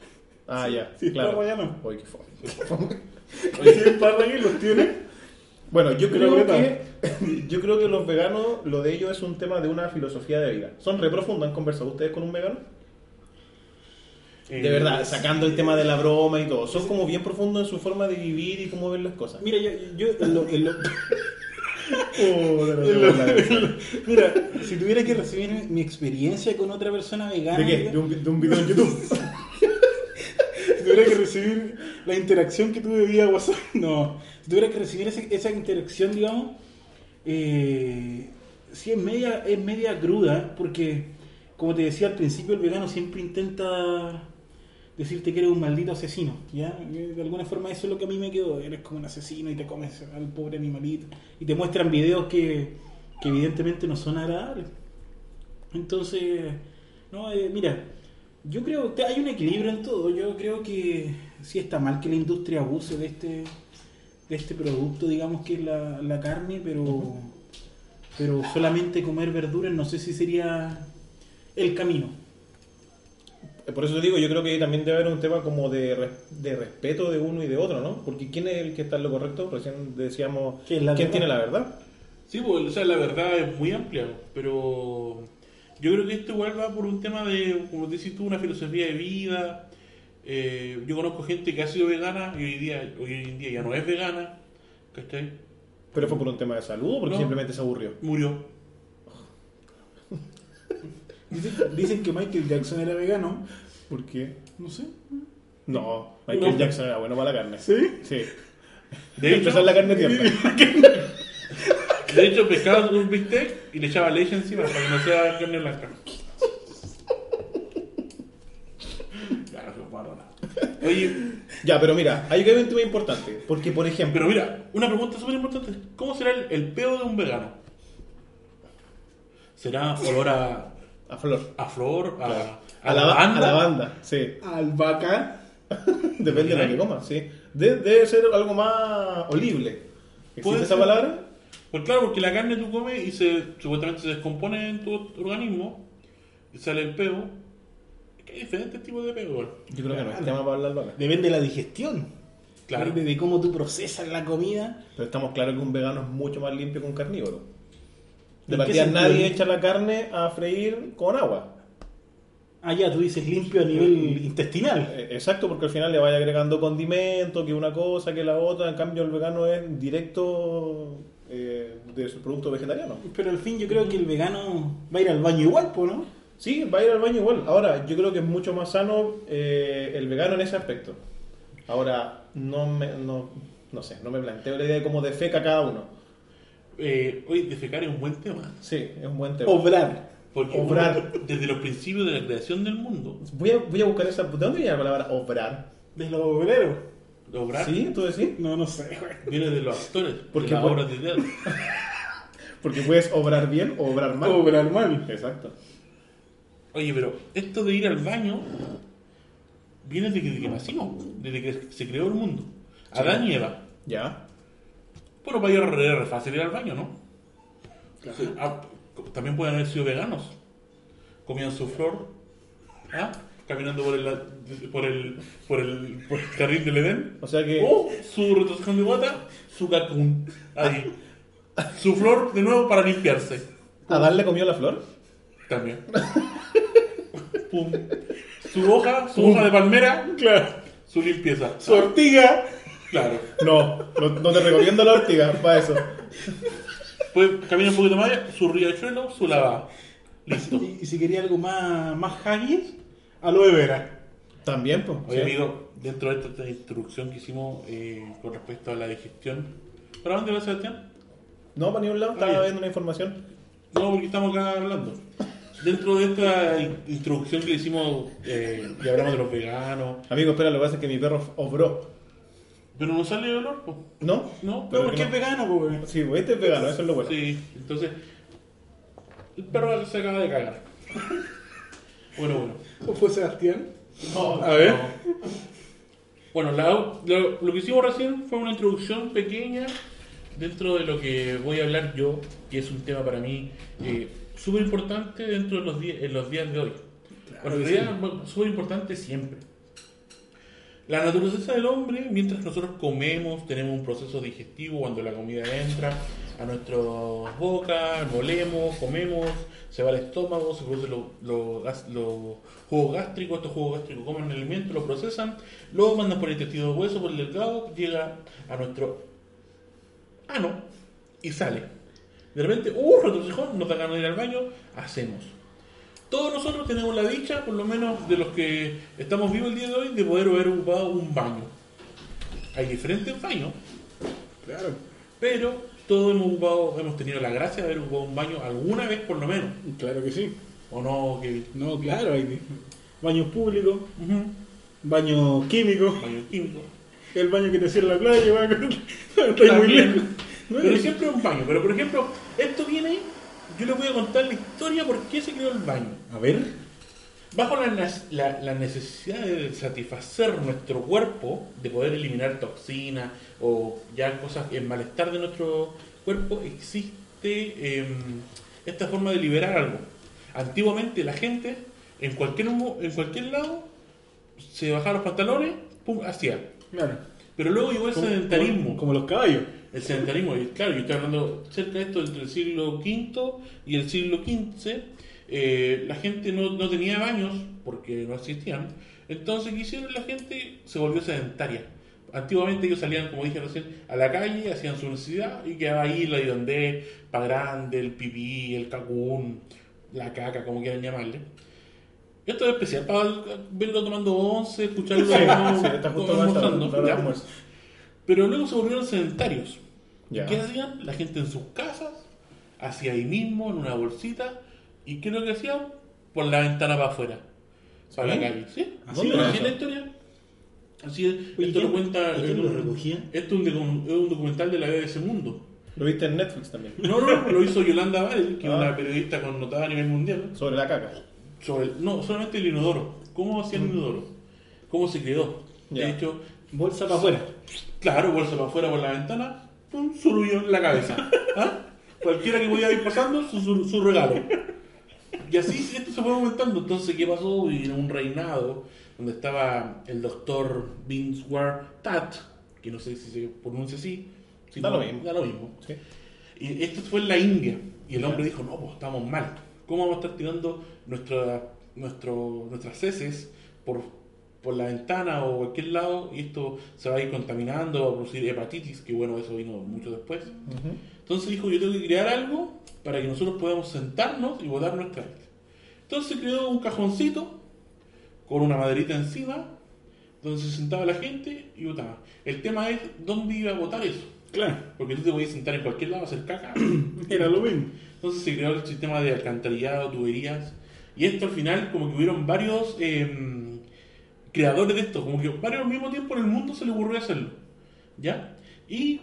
Ah, ya. Sí, claro. espárrago ya no. Oye, qué fome. Si el párrago los tiene, Bueno, yo creo que yo creo que los veganos, lo de ellos es un tema de una filosofía de vida. Son re profundos, ¿han conversado ustedes con un vegano? Eh, De verdad, sacando el tema de la broma y todo. Son como bien profundos en su forma de vivir y cómo ven las cosas. mira, yo, yo en lo- en lo- Oh, mira, si tuviera que recibir mi experiencia con otra persona vegana, ¿De qué? ¿De un, de un video en YouTube? si tuviera que recibir la interacción que tuve vía WhatsApp, no, si tuviera que recibir esa interacción, digamos, eh, sí es media, es media cruda, porque como te decía al principio, el vegano siempre intenta decirte que eres un maldito asesino, ¿ya? De alguna forma eso es lo que a mí me quedó, eres como un asesino y te comes al pobre animalito, y te muestran videos que, que evidentemente no son agradables. Entonces, no, eh, mira, yo creo que hay un equilibrio en todo. Yo creo que sí está mal que la industria abuse de este de este producto, digamos que es la, la carne, pero pero solamente comer verduras no sé si sería el camino. Por eso te digo, yo creo que también debe haber un tema como de, de respeto de uno y de otro, ¿no? Porque ¿quién es el que está en lo correcto? Recién decíamos, ¿Quién tiene la verdad? Sí, pues, o sea, la verdad es muy amplia, pero yo creo que esto igual va por un tema de, como decís tú, una filosofía de vida. Eh, yo conozco gente que ha sido vegana y hoy, día, hoy en día ya no es vegana, ¿cachai? ¿Pero fue por un tema de salud o porque No. simplemente se aburrió? Murió. Dicen, dicen que Michael Jackson era vegano, ¿Por qué? no sé. No, Michael No. Jackson era bueno para la carne. ¿Sí? Sí. De hecho, Empezar la carne tierna. de hecho pescaba un bistec y le echaba leche encima para que no sea carne blanca. Claro, qué. Oye, Ya, pero mira, hay un tema importante. Porque, por ejemplo, pero mira, una pregunta súper importante. ¿Cómo será el, el peo de un vegano? ¿Será olor a, a Flor. a flor, a, a, A la, ba- a la banda, sí. Albahaca. Depende de lo que comas, sí. De- debe ser algo más olible. ¿Existe esa ser. palabra? Pues claro, porque la carne tú comes y se, supuestamente se descompone en tu organismo y sale el peo. Es que hay diferentes tipos de peo. Yo creo que no es tema para hablarlo acá. Depende de la digestión. Claro. Depende de cómo tú procesas la comida. Pero estamos claros que un vegano es mucho más limpio que un carnívoro. De ¿En qué partida nadie echa la carne a freír con agua. Ah, ya, tú dices limpio a nivel intestinal. Eh, Exacto, porque al final le vaya agregando condimento, que una cosa, que la otra. En cambio, el vegano es directo eh, de su producto vegetariano. Pero al fin yo creo que el vegano va a ir al baño igual, ¿no? Sí, va a ir al baño igual. Ahora, yo creo que es mucho más sano eh, el vegano en ese aspecto. Ahora, no me, no, no sé, no me planteo la idea de cómo defeca cada uno. Eh, oye, defecar es un buen tema. Sí, es un buen tema. Obrar. Porque Obrar. uno, desde los principios de la creación del mundo, Voy a, voy a buscar esa... ¿De dónde viene la palabra obrar? De los obreros. de obrar ¿Sí? ¿Tú decís? No, no sé, viene de los actores, Porque de obras de teatro. Porque puedes obrar bien o obrar mal. Obrar mal. Exacto. Oye, pero esto de ir al baño viene desde que, desde que nacimos, desde que se creó el mundo. Adán y Eva. Ya. Bueno, para ellos era fácil ir al baño, ¿no? Sí, ah, también pueden haber sido veganos. Comían su flor, ¿ah? caminando por el, por el, por el, por el jardín del Edén. O sea que. O su retrocesión de guata, su cacún. Ahí. Su flor de nuevo para limpiarse. ¿Adán le comió la flor? También. Pum. Su hoja, su hoja de palmera, Claro. su limpieza. Su ortiga. Claro. No, no, no te recomiendo la ortiga para eso. Pues camina un poquito más allá, su riachuelo, su lavada. Listo. Y, y si quería algo más, más haggis, aloe vera. También, pues. Oye, amigo, dentro de esta introducción que hicimos eh, con respecto a la digestión, ¿para dónde va Sebastián? No, para ningún lado, estaba viendo una información. No, porque estamos acá hablando. Dentro de esta in- introducción que le hicimos, eh, y hablamos de los veganos, Amigo, espera, lo que pasa es que mi perro obró. Pero no sale el olor, pues. ¿No? No, Pero porque que es vegano, pues. Sí, pues este es vegano, eso es lo bueno. Sí, entonces, el perro se acaba de cagar. Bueno, bueno. ¿Cómo fue Sebastián? A ver. Bueno, la- lo, lo que hicimos recién fue una introducción pequeña dentro de lo que voy a hablar yo, que es un tema para mí eh, súper importante dentro de los, días en los días de hoy. bueno, en realidad, bueno, súper importante siempre. La naturaleza del hombre, mientras nosotros comemos, tenemos un proceso digestivo cuando la comida entra a nuestras bocas, molemos, comemos, se va al estómago, se producen los gas- los jugos gástricos, estos jugos gástricos comen el alimento, lo procesan, lo mandan por el intestino grueso, por el delgado, llega a nuestro ano y sale. De repente, ¡uh! Retrocejón, nos da ganas de ir al baño, hacemos. Todos nosotros tenemos la dicha, por lo menos de los que estamos vivos el día de hoy, de poder haber ocupado un baño. Hay diferentes baños, Claro. pero todos hemos ocupado, hemos tenido la gracia de haber ocupado un baño alguna vez por lo menos. Claro que sí. ¿O no? No, claro, hay baños públicos, baño químico, Baño químico. el baño que te cierra la playa. Está ahí muy lejos. No Pero es- siempre un baño. Pero por ejemplo, esto viene, yo les voy a contar la historia por qué se creó el baño. A ver. Bajo la, la- la necesidad de satisfacer nuestro cuerpo, de poder eliminar toxinas o ya cosas, el malestar de nuestro cuerpo, existe em, esta forma de liberar algo. Antiguamente la gente, en cualquier, en cualquier lado, se bajaba los pantalones, pum, hacía. Claro. Pero luego llegó el sedentarismo. Como, como los caballos. El sedentarismo, y claro, yo estoy hablando cerca de esto entre el siglo V y el siglo XV. eh, la gente no, no tenía baños porque no existían. Entonces, ¿qué hicieron? La gente se volvió sedentaria. Antiguamente ellos salían, como dije recién, a la calle, hacían su necesidad y quedaba ahí la hidondé, pa grande, el pipí, el cacún, la caca, como quieran llamarle. Esto es especial para verlo tomando once, escucharlo Sí, como- sí, como. Pero luego se volvieron sedentarios. Ya. ¿Qué hacían? La gente en sus casas, hacia ahí mismo, en una bolsita. ¿Y qué es lo que hacían? Por la ventana para afuera. Para ¿Sí? la calle. ¿Sí? ¿Así ¿Así, era así es la historia? Así es. Oye, Esto lo ¿quién- cuenta. y lo recogía? Esto es un, docu- es un documental de la BBC Mundo. Lo viste en Netflix también. No, no, lo hizo Yolanda Varel, que es Ah. una periodista connotada a nivel mundial. Sobre la caca. Sobre el- no, solamente el inodoro. ¿Cómo hacía el inodoro? ¿Cómo se quedó? Mm. Ya. De hecho, Bolsa para afuera. Claro, bolsa para afuera por la ventana, un surullo en la cabeza. ¿Ah? Cualquiera que podía ir pasando, su, su- su regalo. Y así esto se fue aumentando. Entonces, ¿qué pasó? Y en un reinado donde estaba el doctor Vince Ward Tat, que no sé si se pronuncia así. si Da no, lo mismo. Da lo mismo. Sí. Y esto fue en la India. Y el hombre dijo, no, pues estamos mal. ¿Cómo vamos a estar tirando nuestra, nuestro, nuestras heces por, por la ventana o cualquier lado? Y esto se va a ir contaminando, va a producir hepatitis, que bueno, eso vino mucho después. Ujú. Entonces dijo, yo tengo que crear algo para que nosotros podamos sentarnos y botar nuestra heces. Entonces creó un cajoncito con una maderita encima, donde se sentaba la gente y botaba. El tema es, ¿dónde iba a botar eso? Claro. Porque tú te podías sentar en cualquier lado a hacer caca. Era lo mismo. Entonces se creó el sistema de alcantarillado, tuberías. Y esto al final, como que hubieron varios eh, creadores de esto, como que varios al mismo tiempo en el mundo se le ocurrió hacerlo. ¿Ya? Y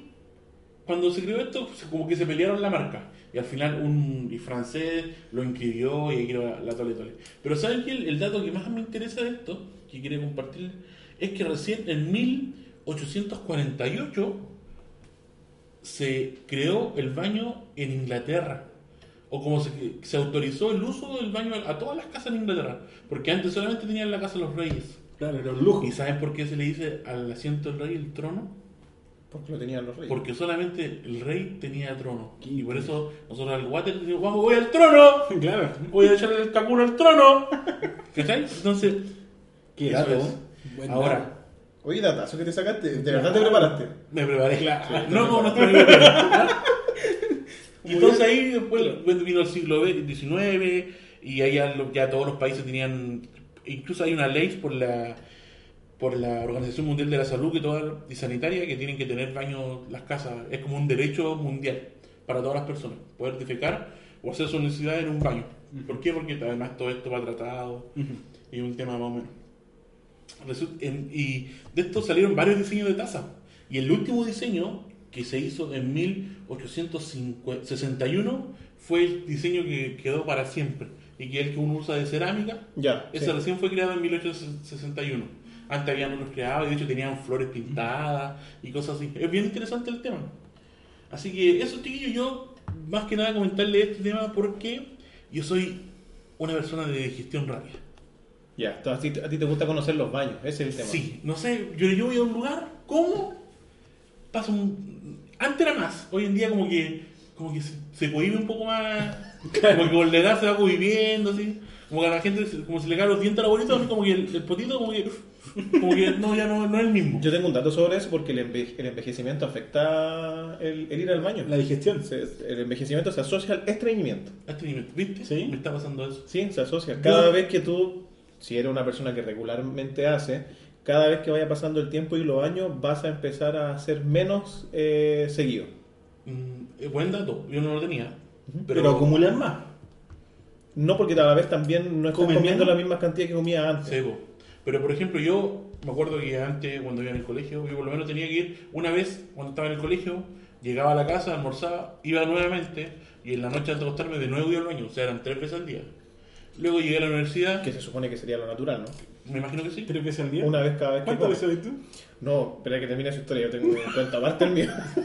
cuando se creó esto, como que se pelearon la marca. Y al final un francés lo inscribió y ahí creó la, la tole tole. Pero ¿saben qué? El, dato que más me interesa de esto, que quiere compartir, es que recién en 1848 se creó el baño en Inglaterra. O como se, autorizó el uso del baño a todas las casas en Inglaterra. Porque antes solamente tenían la casa los reyes. Claro, era un lujo. ¿Y saben por qué se le dice al asiento del rey el trono? Porque lo tenían los reyes. Porque solamente el rey tenía trono. Y por eso nosotros al water decimos, vamos, voy al trono. Claro. Voy a echarle el caculo al trono. ¿Cachai? Entonces, Qué eso dato, es. Buen Ahora, dato. Oye, datazo que te sacaste, ¿de verdad te preparaste? me preparé. Claro. no como nuestro amigo entonces ahí después vino el siglo XIX y ahí ya, lo- ya todos los países tenían, incluso hay una ley por la por la Organización Mundial de la Salud y, toda, y sanitaria que tienen que tener baños las casas. Es como un derecho mundial para todas las personas, poder defecar o hacer su necesidad en un baño. ¿Por qué? Porque además todo esto va tratado y un tema más o menos. En- y de esto salieron varios diseños de taza. Y el último diseño que se hizo en 1861 fue el diseño que quedó para siempre. Y que es el que uno usa de cerámica. Ya. Ese sí. recién fue creado en 1861. Antes habían otros creados y de hecho tenían flores pintadas y cosas así. Es bien interesante el tema. Así que eso, chiquillos, yo más que nada comentarle este tema porque yo soy una persona de digestión rápida. Ya, a ti, a ti te gusta conocer los baños, ese es el tema. Sí, no sé, yo, yo voy a un lugar, ¿cómo? Pasa un... Antes era más, hoy en día como que como que se, se cohibe un poco más, como que con la edad se va cohibiendo, así, como que a la gente, se- como se le caen los dientes a la bolita, así como que el, el potito como que, como que no, ya no, no es el mismo. Yo tengo un dato sobre eso porque el, enve- el envejecimiento afecta el, el ir al baño. La digestión. Se- el envejecimiento se asocia al estreñimiento. Nivel, ¿Viste? Sí. Me está pasando eso. Sí, se asocia. Cada vez que tú, si eres una persona que regularmente hace, cada vez que vaya pasando el tiempo y los años, vas a empezar a ser menos eh, seguido. Mm, eh, buen dato, yo no lo tenía. Pero, Pero, acumulan más. No porque cada vez también no estás ¿Comes comiendo menos? la misma cantidad que comías antes. Pero por ejemplo, yo me acuerdo que antes, cuando iba en el colegio, yo por lo menos tenía que ir una vez cuando estaba en el colegio, llegaba a la casa, almorzaba, iba nuevamente y en la noche antes de acostarme de nuevo iba al baño, o sea, eran tres veces al día. Luego llegué a la universidad, Que se supone que sería lo natural, ¿no? me imagino que sí. Tres veces al día. Una vez cada vez que ¿Cuántas veces ves tú? No, espera que termine su historia, yo tengo un cuento aparte el mío.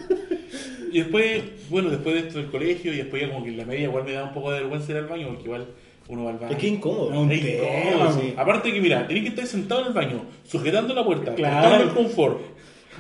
Y después, bueno, después de esto del colegio y después ya como que en la media igual me da un poco de vergüenza ir al baño, porque igual uno va al baño. Es que incómodo. No, un Es incómodo, sí. Aparte que mira, tenés que estar sentado en el baño, sujetando la puerta, Claro. el confort.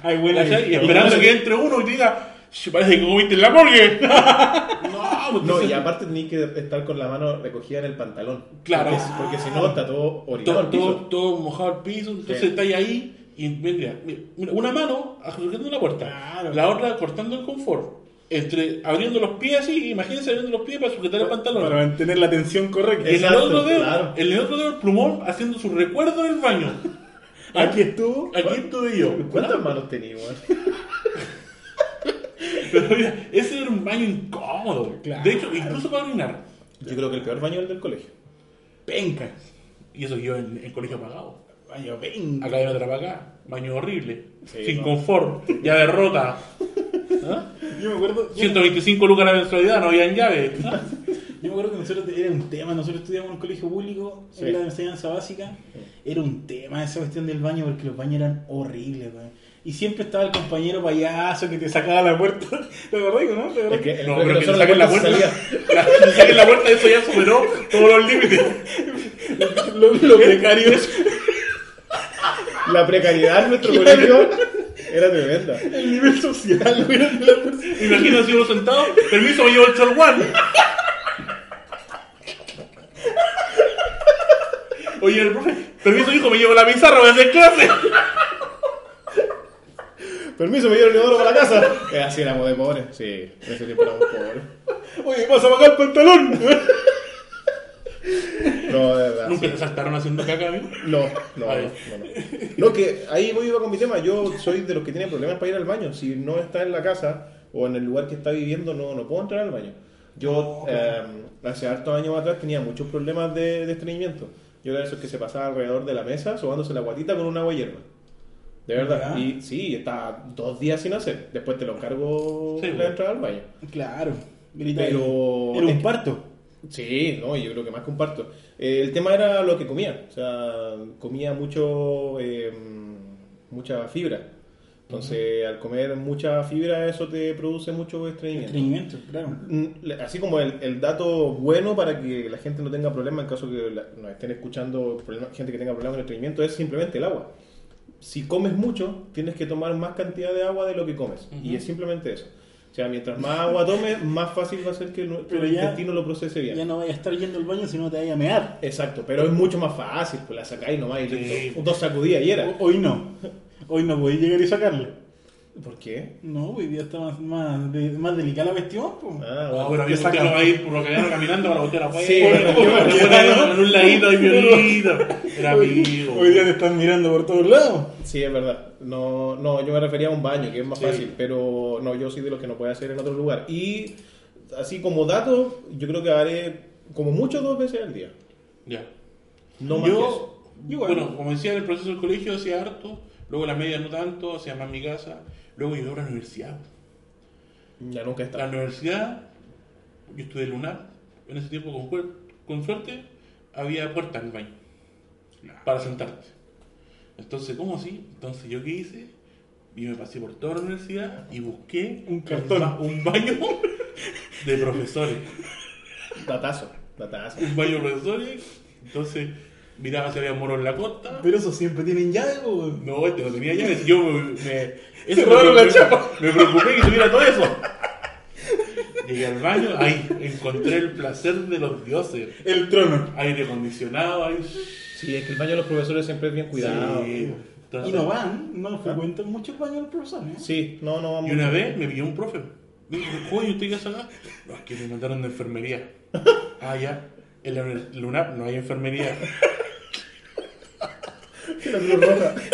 Ay, ¿cachai? Y esperando que entre uno y te diga, "Sh, parece que comiste en la morgue. no, pues, No, y aparte tenías que estar con la mano recogida en el pantalón. Claro. Porque, porque si no, está todo orinado todo, todo, todo mojado al piso, entonces Sí. estáis ahí y mira, mira, una mano sujetando la puerta, Claro. la otra cortando el confort. Entre abriendo los pies así, imagínense abriendo los pies para sujetar el pantalón. Para mantener la tensión correcta. En el otro dedo, claro. en el otro dedo el plumón haciendo su recuerdo del baño. Aquí estuvo. Aquí estuve yo. ¿Cuántas manos tenías, weón? Pero mira, ese era un baño incómodo. Claro. De hecho, incluso para orinar. Yo creo que el peor baño es el del colegio. Penca. Y eso que yo en, en colegio pagado. Vaya, penca. Acá hay otra para acá. Baño horrible. Sí, sin no. confort. Llave rota. ¿Ah? Yo me acuerdo. Yo, 125 lucas la mensualidad, no habían llave. ¿Ah? yo me acuerdo que nosotros era un tema. Nosotros estudiamos en un colegio público Sí. en la enseñanza básica. Era un tema esa cuestión del baño porque los baños eran horribles, weón. Y siempre estaba el compañero payaso que te sacaba la puerta. ¿Te acordás, no? ¿Te acordás? Es que No, pero que solo te saquen la puerta que te saquen la puerta, eso ya superó todos los límites. Los, los becarios. La precariedad en nuestro colegio era tremenda. El nivel social, persona. Imagínate uno sentado, permiso, me llevo el chorguán. Oye, el profe, permiso, hijo, me llevo la pizarra, voy a hacer clase. Permiso, me dieron el inodoro para la casa. Eh, así éramos de pobres. Sí, en ese tiempo éramos pobres. Oye, vas a pagar el pantalón. No, de verdad. ¿Nunca te saltaron haciendo caca, amigo? No, no, no, no, no. Que ahí voy iba con mi tema. Yo soy de los que tienen problemas para ir al baño. Si no está en la casa o en el lugar que está viviendo, no, no puedo entrar al baño. Yo eh, hace hartos años atrás tenía muchos problemas de, de estreñimiento. Yo era de esos que se pasaba alrededor de la mesa sobándose la guatita con un agua hierba. De verdad. Ya. Y sí, estaba dos días sin hacer. Después te lo encargo Sí, la entrada al baño. Claro. Grita Pero- Era un parto. Sí, no, yo creo que más comparto. Eh, el tema era lo que comía. O sea, comía mucho, eh, mucha fibra. Entonces, al comer mucha fibra, eso te produce mucho estreñimiento. Estreñimiento, claro. Mm, Así como el, el dato bueno para que la gente no tenga problemas en caso que la- nos estén escuchando gente que tenga problemas con el estreñimiento es simplemente el agua. Si comes mucho, tienes que tomar más cantidad de agua de lo que comes. Y es simplemente eso. Sea, mientras más agua tomes, más fácil va a ser que Pero ya- intestino lo procese bien. Ya no vaya a estar yendo al baño si no te vaya a mear. Exacto, pero es mucho más fácil, pues la sacáis nomás y Sí. dos sacudidas y era. Hoy no. Hoy no podéis llegar y sacarle. ¿Por qué? No, hoy día está más, más, de- más delicada la cuestión. po. Ah, No, bueno. pero usted no va a ir por lo que vayan caminando para la botella afuera. Sí, bueno, en un ladito y violito. Era amigo. Hoy día te están mirando por todos lados. Sí, es verdad. No, no, yo me refería a un baño, que es más Sí. fácil, pero no, yo soy de los que no puede hacer en otro lugar. Y así como dato, yo creo que haré como mucho dos veces al día. Ya. No más que eso. yo, Igual. bueno, como decía, en el proceso del colegio hacía harto, luego la media no tanto, hacía más mi casa, luego llegué a la universidad. Ya nunca he La universidad, yo estudié lunar, en ese tiempo con, con suerte había puerta en el baño para sentarte. Entonces, ¿cómo así? Entonces, ¿yo qué hice? Y me pasé por toda la universidad y busqué Un cartón. ba- un baño de profesores. Datazo, datazo. Un baño de profesores. Entonces, miraba si había moros en la costa. Pero eso siempre tienen llave, po. No, este no tenía llaves. Yo me. me eso Cerraron me la preocupé- chapa. Me preocupé que tuviera todo eso. Llegué al baño, ahí encontré el placer de los dioses. El trono. Aire acondicionado, ahí. Sí, es que el baño de los profesores siempre es bien cuidado. Sí. Entonces, Y no van, no frecuentan mucho el baño de los profesores. ¿eh? Sí, no, no vamos. Y una vez me pilló un profe. Me dijo, joven, ¿usted qué hace acá? No, es que me mandaron de enfermería. Ah, ya. En la lunar no hay enfermería. La Cruz Roja.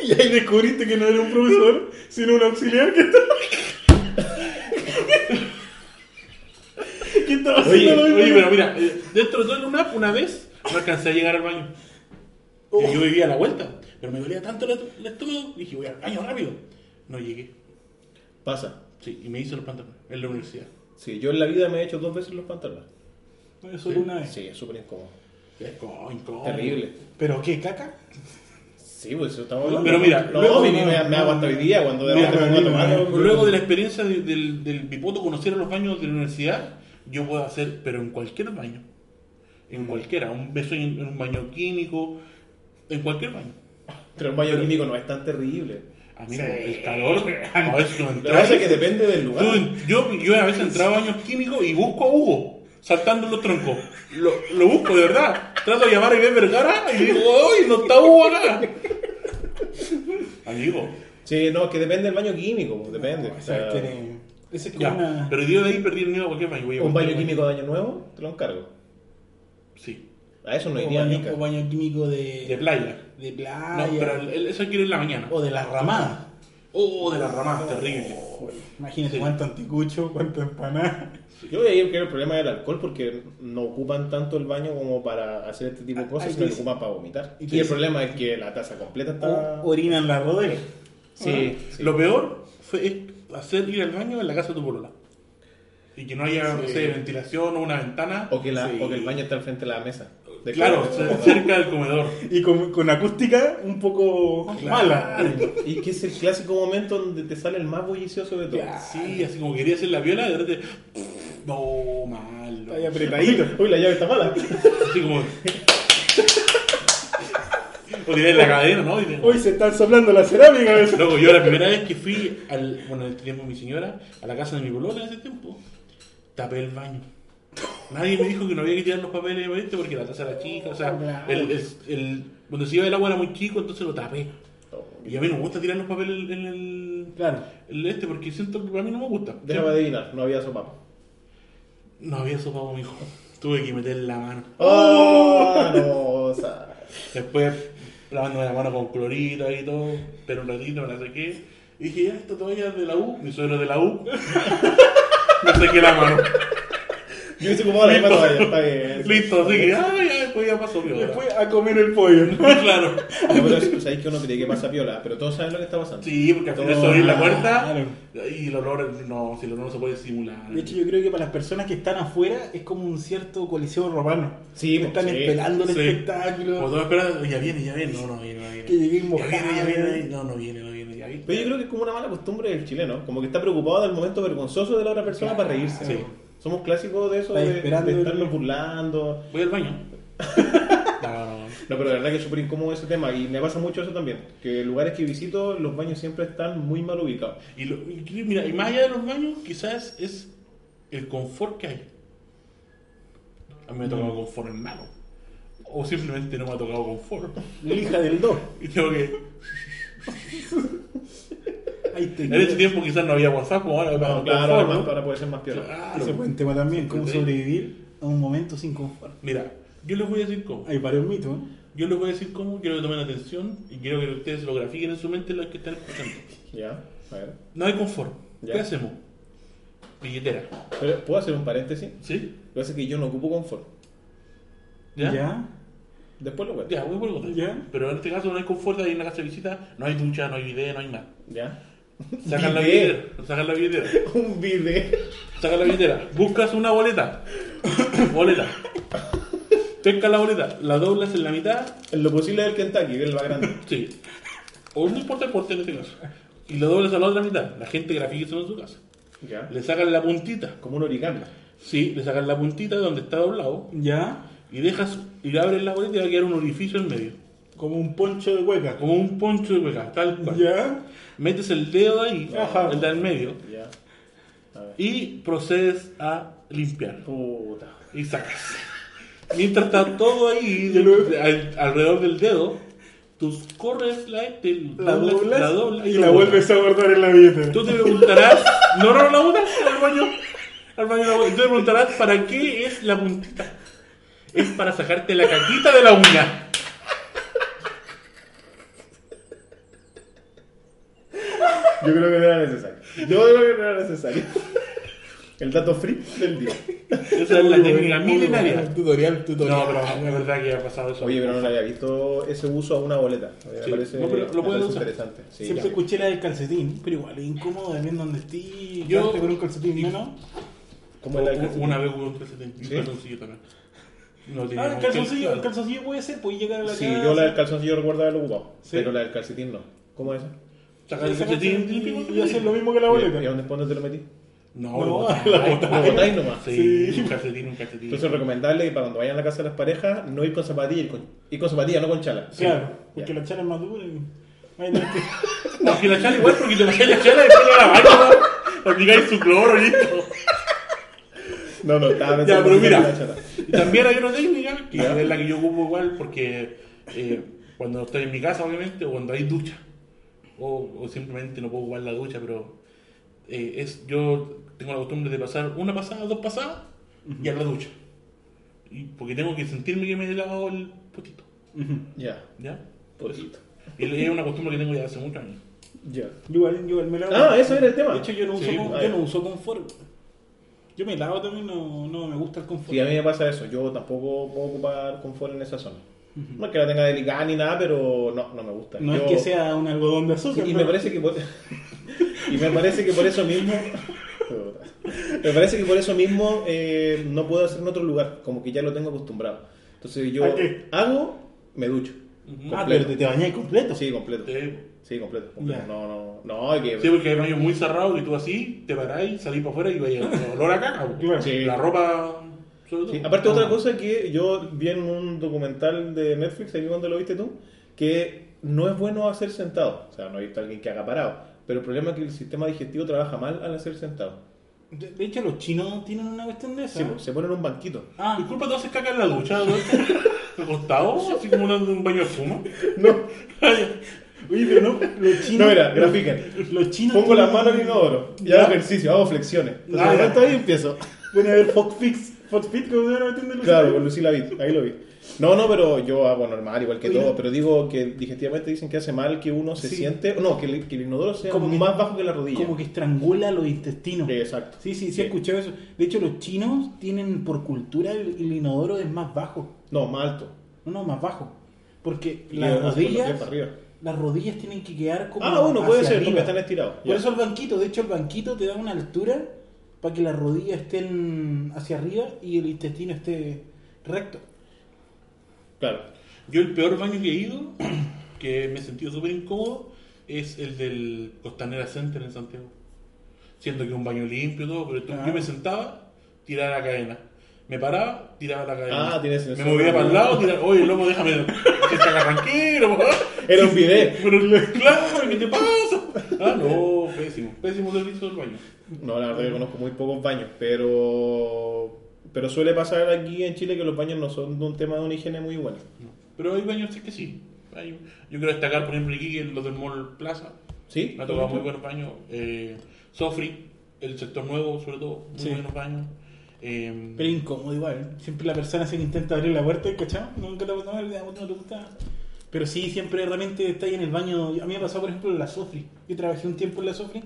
Y ahí descubriste que no era un profesor, sino un auxiliar que estaba. ¿Qué estaba Oye, haciendo? oye, pero mira, eh, dentro de todo el lunar, una vez no alcancé a llegar al baño. Y yo vivía a la vuelta, pero me dolía tanto el, el estómago, dije, voy al baño rápido. No llegué. Pasa. Sí, y me hice los pantalones en la universidad. Sí, yo en la vida me he hecho dos veces los pantalones. No, Solo una vez. Sí, es súper incómodo. Terrible. ¿Pero qué, caca? Sí, pues eso estamos hablando. Pero mira, no, luego- me, me, me hago hasta hoy día cuando de Mira, mira, Luego de la experiencia de- del, del bipoto conocer a los baños de la universidad, yo puedo hacer, pero en cualquier baño. En cualquiera. Un beso en, en un baño químico. En cualquier baño. Pero un baño químico no es tan terrible. A mí no, el calor, a veces no Lo que entra. pasa es que depende del lugar. Yo, yo a veces entraba a baños químicos y busco a Hugo, saltando en los troncos. Lo, lo busco, de verdad. Trato de llamar a Iván Vergara y digo, ¡ay, no está Hugo acá! Amigo, Sí, no, es que depende del baño químico, pues, depende. O O sea, sea, tiene- Ese ya. una. Pero yo de ahí perdí el miedo a cualquier baño. Voy a un baño químico de año nuevo, te lo encargo. Sí, A eso no iría baño, nunca. o baño químico de. de playa. de No, playa. pero el- el- eso hay que ir en la mañana. O de las ramadas. Oh, de las ramas, terrible. Imagínate Sí. cuánto anticucho, cuánto empanada. Yo veía que el problema del alcohol porque no ocupan tanto el baño como para hacer este tipo de cosas, Ay, sino que dice- ocupan para vomitar. y el problema es que la taza completa está... O- orina en la rodilla. Sí, sí. Lo peor fue es hacer ir al baño en la casa de tu polola. Y que no haya, no sé, ventilación o una ventana. O que, la, Sí. o que el baño está al frente de la mesa. De Claro, claro. ce- cerca del comedor. Y con, con acústica un poco mala. Y que es el clásico momento donde te sale el más bullicioso de todo. Sí, así como quería hacer la viola, de repente. No, mal. no. Ahí apretadito. Uy, la llave está mala. Así como. O tiré la cadena, ¿no? De- Hoy se están soplando la cerámica. Luego, yo la primera vez que fui al. Bueno, en este tiempo mi señora, a la casa de mi polola en ese tiempo, tapé el baño. Nadie me dijo que no había que tirar los papeles ¿viste? porque la taza era chica, o sea, el, el, el- donde se iba el agua era muy chico, entonces lo tapé. Y a mí no me gusta tirar los papeles en el, Claro. el este porque siento que para mí no me gusta. Déjame adivinar, no había sopa. No había sopa, mi hijo. Tuve que meter la mano. ¡Oh! No, o sea, Después lavándome la mano con clorito y todo, pero un ratito, no sé qué. Y dije, ya, esto todavía es de la U, mi suegro es de la U. Me sequé la mano. Yo hice como la misma toalla, está bien. Listo, así que, ah, ya, después ya pasó piola. Después a comer el pollo. ¿no? claro. Ya, pero es- sabéis que uno cree que pasa piola, pero todos saben lo que está pasando. Sí, porque al final abrir la puerta Claro. y el olor, no, si el olor no se puede simular. De hecho, yo creo que para las personas que están afuera es como un cierto coliseo romano. Sí, Que están sí. esperando el Sí. espectáculo. Todos esperan, ya viene, ya viene, no, no viene, no viene. Que llegue Ya viene, ya viene, no, no viene, no viene. Pero yo creo que es como una mala costumbre del chileno, como que está preocupado del momento vergonzoso de la otra persona para reírse. Sí. Somos clásicos de eso, de, esperando de el- estarnos burlando. Voy al baño. No, no, no. No, pero la verdad que es súper incómodo ese tema y me pasa mucho eso también, que lugares que visito los baños siempre están muy mal ubicados. Y, lo- y mira, y más allá de los baños, quizás es el confort que hay. A mí me ha tocado confort en mano. O simplemente no me ha tocado confort. La hija del 2. Y tengo que. Ahí te En ese tiempo quizás no había WhatsApp, como ahora para No, claro, ahora puede ser más piola. Claro. Ese buen tema también, cómo Sí. sobrevivir a un momento sin confort. Mira, yo les voy a decir cómo. Hay varios mitos, ¿eh? Yo les voy a decir cómo, quiero que tomen atención y quiero que ustedes lo grafiquen en su mente los que están escuchando. Ya, a ver. No hay confort. Ya. ¿Qué hacemos? Billetera. Pero, ¿Puedo hacer un paréntesis? ¿Sí? Lo que pasa es que yo no ocupo confort. ¿Ya? ¿Ya? Después lo cuento. Ya, voy por contar. Ya. Pero en este caso no hay confort, hay una casa de visita, no hay ducha, no hay video, no hay nada. ¿Ya? Sacan la Bidet. billetera, sacan la billetera, Un video. sacan la billetera, buscas una boleta, boleta, pescas la boleta, la doblas en la mitad, En lo posible del Kentucky, que es el más grande. sí, o no importa el porte en este caso, y la doblas a la otra mitad, la gente grafica eso en su casa, Ya. le sacan la puntita, Como un origami. sí, le sacan la puntita de donde está doblado, ¿Ya? y dejas, y abres la boleta y va a quedar un orificio en medio, Como un poncho de hueca. como un poncho de hueca, tal cual. ¿Ya? Metes el dedo ahí, Ajá. el del medio, Ya. A ver. y procedes a limpiar. Puta. y sacas. Mientras está todo ahí de- al- alrededor del dedo, tú corres la, te La doblas- doblas, la doblas y la vuelves a guardar en la billetera. Tú te preguntarás, no, no, la botas al baño, al baño la. Tú te preguntarás, ¿para qué es la puntita? Es para sacarte la caquita de la uña. Yo creo que no era necesario. Yo creo que no era necesario. El dato free del día. Esa es la técnica milenaria. Tutorial, tutorial. No, pero es verdad que ha pasado eso. Oye, pero no le había visto ese uso a una boleta. Me Sí. parece, No, pero lo puedes usar. interesante. Sí, Siempre ya. escuché la del calcetín, pero igual es incómodo también donde estés. Yo- con un calcetín, ¿no? ¿no? ¿Cómo es la del calcetín? Una vez hubo un calcetín, un ¿Sí? calzoncillo también. No Ah, el calzoncillo, que- el calzoncillo puede ser, puede llegar a la Sí, casa. yo la del calzoncillo recuerdo haberlo ocupado. Sí. Pero la del calcetín no. ¿Cómo es eso? Sacar el calcetín y, y hacer lo mismo que la ¿Y boleta. y dónde, dónde te lo metí? No, No, botáis. la botáis. Nomás. Sí, Sí. un calcetín, un calcetín. Entonces recomendable que para cuando vayan a la casa de las parejas no ir con zapatillas, ir con, ir con zapatillas, no con chala. Claro, porque Ya. la chala es más dura y. A No, que la chala igual porque te pasáis la chala y después la laváis, ¿no? aplicáis su cloro listo. No, no, estaba Ya, pensando pero en mira, la chala. y también hay una técnica que Ya. es la que yo ocupo igual porque eh, cuando estoy en mi casa, obviamente, o cuando hay ducha, o, o simplemente no puedo ocupar la ducha, pero eh, es yo tengo la costumbre de pasar una pasada, dos pasadas y a la ducha. Y porque tengo que sentirme que me he lavado el potito. Ya, ¿Ya? poquito. Y es una costumbre que tengo ya hace muchos años. Ya. Yo igual, yo igual me lavo. Ah, eso era el tema. De hecho, yo no uso, Sí, con- ah, yo ya. no uso confort. Yo me lavo también, no, no me gusta el confort. Sí, a mí me pasa eso. Yo tampoco puedo ocupar confort en esa zona. No es que la tenga delicada ni nada, pero no, no me gusta. no Yo- es que sea un algodón de Sí, azúcar. y pero- me parece que por... y me parece que por eso mismo me parece que por eso mismo eh, no puedo hacer en otro lugar como que ya lo tengo acostumbrado entonces yo ¿A qué? hago me ducho Ah, pero te, te bañáis completo. sí completo Sí. sí completo, completo. No no no hay que Sí, porque hay baños muy cerrados y tú así te parás, salís para afuera y vayas olor a caca. Sí. La ropa. Sí, aparte otra cosa que yo vi en un documental de Netflix, ahí cuando lo viste tú, que no es bueno hacer sentado. O sea, no he visto a alguien que haga parado. Pero el problema es que el sistema digestivo trabaja mal al hacer sentado. De, de hecho, los chinos tienen una cuestión de esa. Sí, se ponen un banquito. Ah, Disculpa, ¿tú haces caca en la ducha? ¿no? ¿Acostado? Así como un un baño de espuma. No, oye, pero no, los chinos. no, mira, grafiquen. Los chinos. Pongo las manos en el inodoro y hago ejercicio, hago flexiones. Entonces, Ah, ahí empiezo. Pone a ver Fox Fix. Fox Fit, como se los Claro, con Lucila Vid, ahí lo vi. No, no, pero yo hago normal, igual que Oye, todo. Pero digo que digestivamente dicen que hace mal que uno se Sí. siente. No, que el, que el inodoro sea Como que- más bajo que la rodilla. Como que estrangula los intestinos. Sí, exacto. Sí, sí, sí, he escuchado eso. De hecho, los chinos tienen por cultura el, el inodoro es más bajo. No, más alto. No, no, más bajo. Porque Y las así con los pies rodillas, para arriba. las rodillas tienen que quedar como. Ah, bueno, puede hacia ser, arriba. porque están estirados. Por Ya. eso el banquito, de hecho, el banquito te da una altura para que las rodillas estén hacia arriba y el intestino esté recto. Claro. Yo el peor baño que he ido, que me he sentido súper incómodo, es el del Costanera Center en Santiago. Siendo que un baño limpio y todo, pero tú- Ah. yo me sentaba, tiraba la cadena. Me paraba, tiraba la cadena. Ah, tienes Me movía para el lado, tiraba, oye, loco, déjame que se haga tranquilo, po". Era un video. Pero claro, ¿qué te pasa? Ah, no, pésimo, pésimo servicio del baño. No, la verdad que conozco muy pocos baños, pero pero suele pasar aquí en Chile que los baños no son de un tema de una higiene muy buena. Pero hay baños que sí. Hay- yo quiero destacar, por ejemplo, aquí los del Mall Plaza. ¿Sí? Me ha tocado muy buenos baños. Eh, Sofri, el sector nuevo, sobre todo, muy Sí. buenos baños. Eh, Pero incómodo igual. Siempre la persona se intenta abrir la puerta, ¿cachai? Nunca te, no, no te gusta. Pero sí, siempre realmente está ahí en el baño. A mí me pasó, por ejemplo, en la Sofri. Yo trabajé un tiempo en la Sofri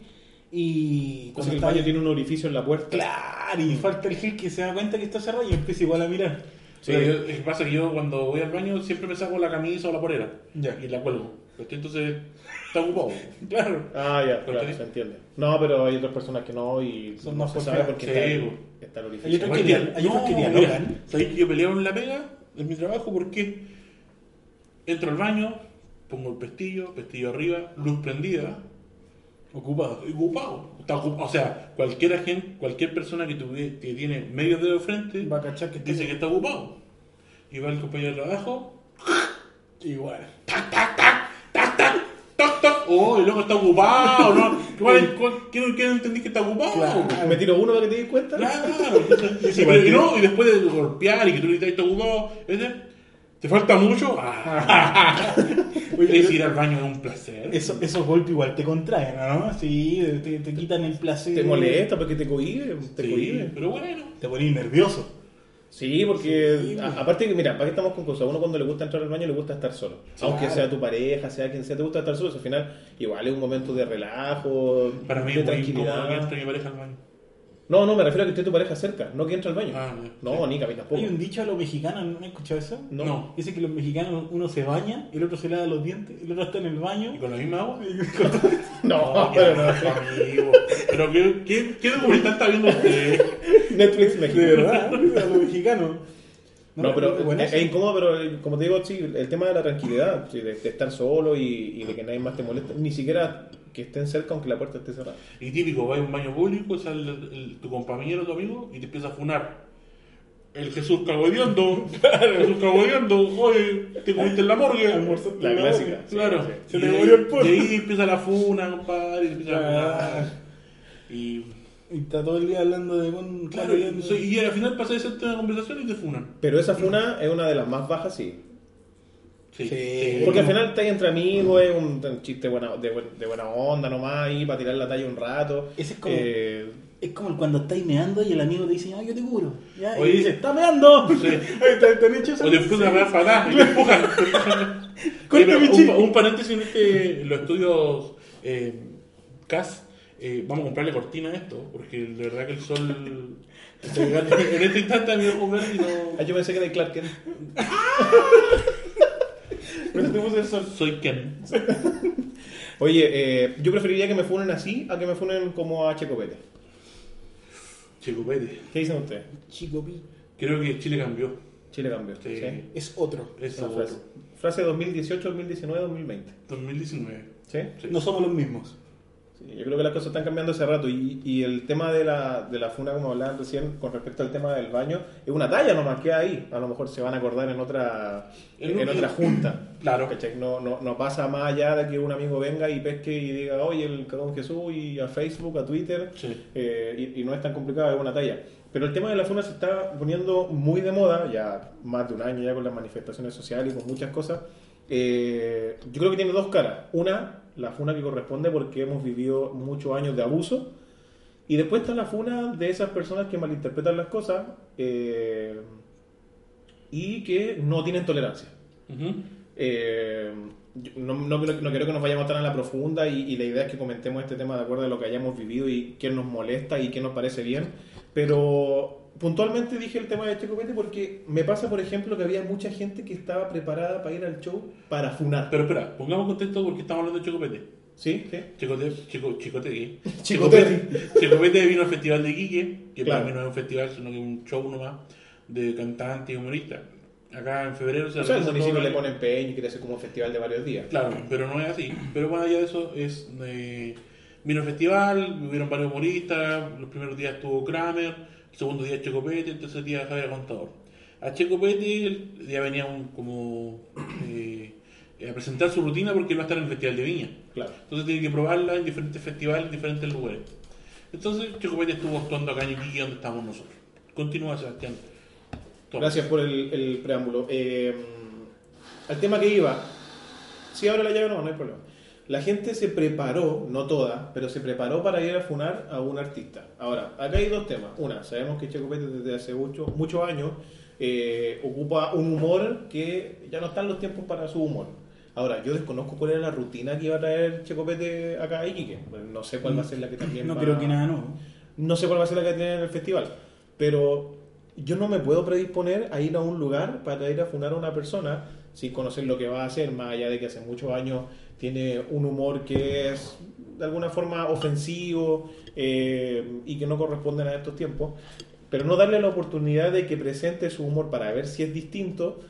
y que el baño tiene un orificio en la puerta. Claro, y falta el gel que se da cuenta que está cerrado y empieza igual a mirar. yo- es que pasa que yo cuando voy al baño siempre me saco la camisa o la polera Ya. y la cuelgo. Entonces está ocupado. Claro. Ah, ya, ¿Por claro, se entiende. No, pero hay otras personas que no y Son no más se sabe porque Sí, está, el, está el Hay orificio. otros que hay otros que dialogan. ¿sabéis que yo peleo en la pega en mi trabajo porque entro al baño, pongo el pestillo, pestillo arriba, luz prendida, Ocupado. ocupado. Está ocupado. O sea, cualquier agente, cualquier persona que, tuvi- que tiene medio dedo de frente Va a cachar que está dice que está ocupado. Y va el compañero de trabajo, igual. tac, tac, tac, tac, tac, tac, tac. Oh, y luego está ocupado, ¿no? ¿Cuál, cuál, qué, no- qué no entendí que está ocupado? Claro. ¿Me tiro uno para que te des cuenta? Claro, y, pero- y no, y después de golpear y que tú le dices está ocupado, ¿ese? ¿te falta mucho? Ah. Es ir al baño es un placer. Eso, esos golpes igual te contraen, ¿no? Sí, te, te quitan el placer. Te molesta porque te cohibe, te Sí, cohibe. pero bueno. Te pones nervioso. Sí, porque Sí, a- pues. aparte que, mira, para qué estamos con cosas, uno cuando le gusta entrar al baño le gusta estar solo. Aunque sea tu pareja, sea quien sea, te gusta estar solo. Al final, igual es un momento de relajo, Para mí de que tranquilidad. entre mi pareja al baño. No, no, me refiero a que esté tu pareja cerca, no que entre al baño. Ah, no, ni a mí tampoco. Hay un dicho a los mexicanos, ¿no has escuchado eso? No. No. Dice que los mexicanos uno se baña, el otro se lava los dientes, el otro está en el baño. ¿Y con la misma agua? No, qué pero no. amigo. Pero ¿qué, qué, qué documental está viendo usted? Netflix México. De verdad, a los mexicanos. No, pero es buenazo. es, es incómodo, pero eh, como te digo, sí, el tema de la tranquilidad, sí, de, de estar solo y, y de que nadie más te moleste, ni siquiera que estén cerca aunque la puerta esté cerrada. Y típico, va a un baño público, sale el- el- tu compañero, tu amigo, y te empieza a funar. El Jesús cagodeando, Jesús cagodeando, oye, te comiste en la morgue. La clásica. Claro, sí. Se te murió el pollo. Y ahí empieza la funa, compadre, y empieza a funar. Y Y está todo el día hablando de un claro, y, y al final pasa de ser tema de conversación y te funan. Pero esa funa es una de las más bajas, sí. Sí, Sí. Porque al final estáis entre amigos, es un, chiste buena, de, buen- de buena onda nomás, ahí para tirar la talla un rato. Ese es como- Eh, Es como cuando estáis meando y el amigo te dice, ay, yo te curo. ¿Ya? Oye. y dice, ¡está meando! Sí. Ay, ¿Te, te han hecho eso? O te empiezan a patadas y te empujan. empujan. Pero un, un paréntesis en este, los estudios eh, CAS. eh, vamos a comprarle cortina a esto, porque de verdad que el sol. está llegando. en este instante a mi ojo verde y no. ah, yo pensé que era de Clark Kent. Puse el sol. Soy Ken. Oye, eh, yo preferiría que me funen así a que me funen como a Checopete. Chico Pérez. ¿Qué dicen ustedes? Chico Pi. Creo que Chile cambió. Chile cambió. Sí. ¿sí? Es otro. Esa Una frase. Frase 2018, 2019, 2020. 2019. ¿Sí? Sí. No somos los mismos. Sí, yo creo que las cosas están cambiando hace rato y, y el tema de la, de la funa, como hablaban recién, con respecto al tema del baño, es una talla nomás que ahí. A lo mejor se van a acordar en otra En en, otra junta. Claro. ¿cachai? No, no, no pasa más allá de que un amigo venga y pesque y diga, oye, el cagón Jesús, y a Facebook, a Twitter, Sí. eh, y, y no es tan complicado, es una talla. Pero el tema de la funa se está poniendo muy de moda, ya más de un año ya con las manifestaciones sociales y con muchas cosas. Eh, yo creo que tiene dos caras. Una, la funa que corresponde porque hemos vivido muchos años de abuso. Y después está la funa de esas personas que malinterpretan las cosas eh, y que no tienen tolerancia. Eh, no, no, no- quiero que nos vayamos tan a la profunda y, y la idea es que comentemos este tema de acuerdo a lo que hayamos vivido y qué nos molesta y qué nos parece bien. Pero puntualmente dije el tema de Checopete porque me pasa, por ejemplo, que había mucha gente que estaba preparada para ir al show para funar. Pero espera, pongamos contexto porque estamos hablando de Chocopete. ¿Sí? ¿Sí? Chicote, chico, chicote, ¿qué? Chicopete vino al Festival de Quique, que Claro. para mí no es un festival, sino que es un show nomás de cantantes y humoristas. Acá en febrero se O sea, el municipio le pone empeño y quiere hacer como un festival de varios días. Claro, pero no es así. Pero más allá de eso, es eh, vino el festival, hubieron varios humoristas, los primeros días estuvo Kramer, el segundo día Checo Pete, el tercer día Javier Contador. A Checo Pete el- ya venía un, como eh, a presentar su rutina porque él va a estar en el Festival de Viña. Claro. Entonces tiene que probarla en diferentes festivales, en diferentes lugares. Entonces Checo Pete estuvo actuando acá en Iquique, donde estamos nosotros. Continúa, Sebastián. Toma. Gracias por el, el preámbulo. Eh, al tema que iba, si abre la llave no, no hay problema. La gente se preparó, no toda, pero se preparó para ir a funar a un artista. Ahora, acá hay dos temas. Una, sabemos que Checo Pérez desde hace mucho- muchos años eh, ocupa un humor que ya no están los tiempos para su humor. Ahora, yo desconozco cuál era la rutina que iba a traer Checo Pete acá a Iquique. Bueno, No sé cuál va a ser la que también No va- creo que nada nuevo. no sé cuál va a ser la que tiene en el festival, pero yo no me puedo predisponer a ir a un lugar para ir a funar a una persona sin conocer lo que va a hacer, más allá de que hace muchos años tiene un humor que es de alguna forma ofensivo eh, y que no corresponden a estos tiempos, pero no darle la oportunidad de que presente su humor para ver si es distinto.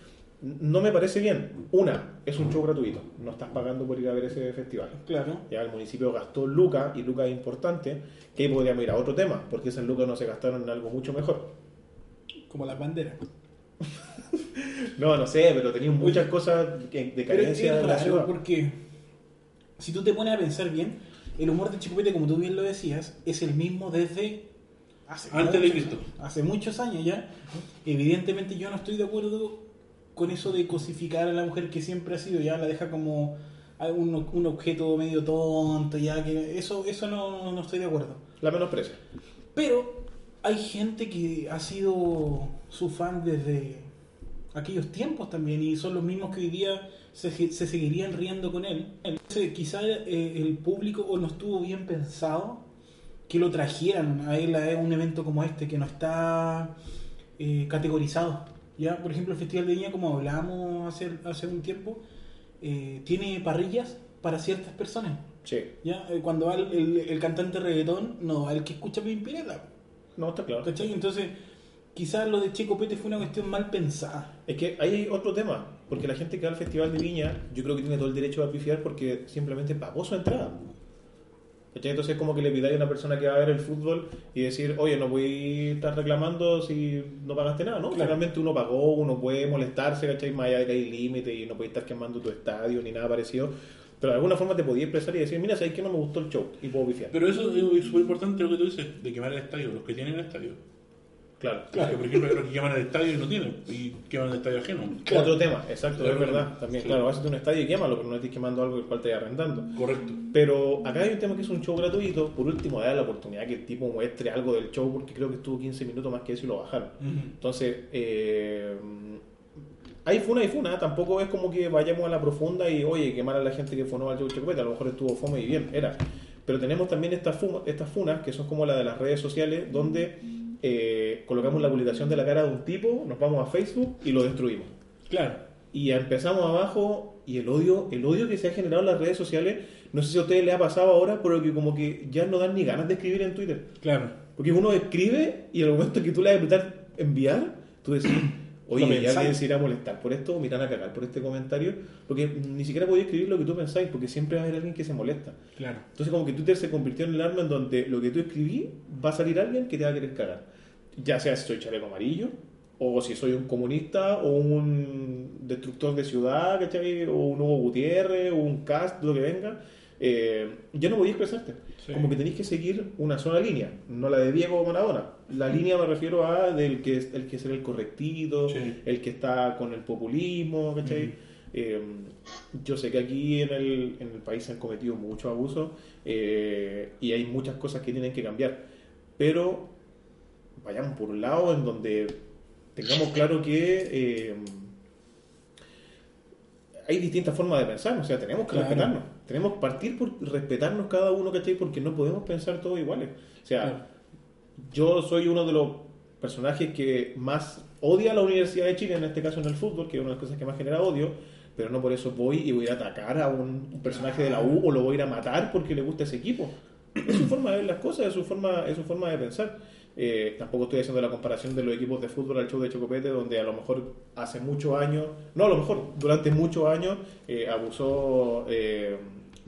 No me parece bien. Una, es un show gratuito. No estás pagando por ir a ver ese festival. Claro. Ya el municipio gastó lucas y lucas importantes, que ahí podríamos ir a otro tema, porque esas lucas no se gastaron en algo mucho mejor. Como las banderas. No, no sé, pero tenían muchas cosas de Pero es carencia de la raro ciudad. porque si tú te pones a pensar bien, el humor de Chicopete, como tú bien lo decías, es el mismo desde hace Antes de muchos- Cristo. Hace muchos años ya. Evidentemente yo no estoy de acuerdo con eso de cosificar a la mujer que siempre ha sido, ya la deja como un, un objeto medio tonto, ya que eso, eso no, no estoy de acuerdo. La menosprecia. Pero hay gente que ha sido su fan desde aquellos tiempos también y son los mismos que hoy día se, se seguirían riendo con él. Entonces, quizá eh, el público o no estuvo bien pensado que lo trajeran a él a un evento como este que no está eh, categorizado. Ya, por ejemplo, el Festival de Viña, como hablábamos hace, hace un tiempo, eh, tiene parrillas para ciertas personas. Sí. ¿ya? Cuando va el, el- el cantante reggaetón, no va el que escucha Pimpinela. No, está claro. ¿Cachai? Entonces, quizás lo de Checo Pete fue una cuestión mal pensada. Es que ahí hay otro tema, porque la gente que va al Festival de Viña, yo creo que tiene todo el derecho a pifiar porque simplemente pagó su entrada. ¿Cachai? Entonces es como que le pidáis a una persona que va a ver el fútbol y decir, oye, no voy a estar reclamando si no pagaste nada, ¿no? Claro. Realmente uno pagó, uno puede molestarse, ¿cachai? Más allá de que hay límite y no podéis estar quemando tu estadio ni nada parecido. Pero de alguna forma te podías expresar y decir, mira, ¿sabes que no me gustó el show? Y puedo pifiar. Pero eso es súper importante lo que tú dices, de quemar el estadio, los que tienen el estadio. Claro. Porque, por ejemplo, hay otros que queman el estadio y no tienen, y queman el estadio ajeno. Otro tema, exacto, es Claro. verdad. También, Sí. claro, vas a un estadio y quémalo, pero no estés quemando algo el cual te arrendando. Correcto. Pero acá hay un tema que es un show gratuito. Por último, dar la oportunidad que el tipo muestre algo del show, porque creo que estuvo 15 minutos más que eso y lo bajaron. Entonces, eh, hay funa y funa. Tampoco es como que vayamos a la profunda y, oye, quemar a la gente que funó al show Chocopete. A lo mejor estuvo fome y bien, era. Pero tenemos también estas, fuma- estas funas, que son como la de las redes sociales, donde eh, colocamos la publicación de la cara de un tipo, nos vamos a Facebook y lo destruimos Claro. y empezamos abajo y el odio el odio que se ha generado en las redes sociales no sé si a ustedes les ha pasado ahora pero que como que ya no dan ni ganas de escribir en Twitter Claro. porque uno escribe y al momento que tú le vas a apretar enviar tú decís oye ya alguien se irá a molestar por esto o me irán a cagar por este comentario porque ni siquiera podía escribir lo que tú pensáis porque siempre va a haber alguien que se molesta Claro. entonces como que Twitter se convirtió en el arma en donde lo que tú escribí va a salir alguien que te va a querer cagar. Ya sea si soy chaleco amarillo, o si soy un comunista, o un destructor de ciudad, ¿cachai? O un Hugo Gutiérrez, o un cast, lo que venga. Eh, ya no podías expresarte. Sí. Como que tenéis que seguir una sola línea, no la de Diego Maradona. La línea me refiero a del que el que será el correctito, Sí. el que está con el populismo, ¿cachai? Eh, yo sé que aquí en el, en el país se han cometido muchos abusos eh, y hay muchas cosas que tienen que cambiar, pero vayamos por un lado en donde tengamos claro que eh, hay distintas formas de pensar, o sea, tenemos que Claro. respetarnos, tenemos que partir por respetarnos cada uno, ¿cachai? Porque no podemos pensar todos iguales. O sea, Claro. yo soy uno de los personajes que más odia a la Universidad de Chile, en este caso en el fútbol, que es una de las cosas que más genera odio, pero no por eso voy y voy a atacar a un, un personaje de la U o lo voy a ir a matar porque le gusta ese equipo. Es su forma de ver las cosas, es su forma, es su forma de pensar. Eh, tampoco estoy haciendo la comparación de los equipos de fútbol al show de Chocopete, donde a lo mejor hace muchos años, no a lo mejor, durante muchos años eh, abusó, eh,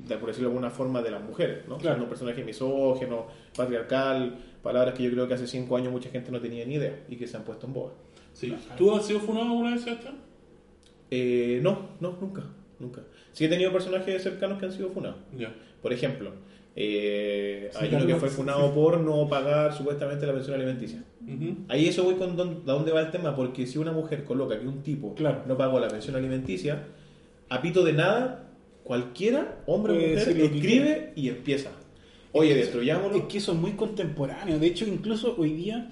de, por decirlo de alguna forma, de las mujeres, ¿no? Claro. Siendo un personaje misógeno, patriarcal, palabras que yo creo que hace cinco años mucha gente no tenía ni idea y que se han puesto en boga. Sí. ¿Tú has sido funado alguna vez, Sebastián? Eh, no, no, nunca, nunca. Sí he tenido personajes cercanos que han sido funados. Ya. Por ejemplo, eh, Sí, hay uno que fue funado por no pagar supuestamente la pensión alimenticia. Ujú. Ahí eso voy con dónde, a dónde va el tema, porque si una mujer coloca que un tipo Claro. no pagó la pensión alimenticia, a pito de nada, cualquiera, hombre o Puede mujer, escribe y empieza. Oye, Es destruyámoslo. que eso es muy contemporáneo. De hecho, incluso hoy día,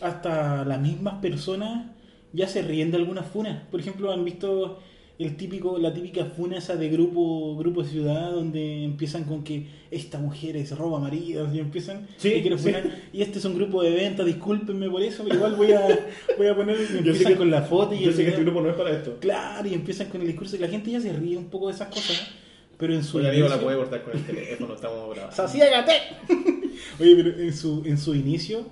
hasta las mismas personas ya se ríen de algunas funas. Por ejemplo, han visto el típico, la típica funa esa de grupo, grupo de ciudad donde empiezan con que esta mujer es roba maridos y empiezan Sí, y quiero sí. funar, y este es un grupo de venta, discúlpenme por eso, pero igual voy a, voy a poner y empiezan que- con la foto y Yo el sé que este grupo no es para esto. Claro, y empiezan con el discurso y la gente ya se ríe un poco de esas cosas, ¿no? pero en su Oye, amigo, la inicio- puede cortar con el teléfono, estamos grabando. Oye, pero en su, en su inicio,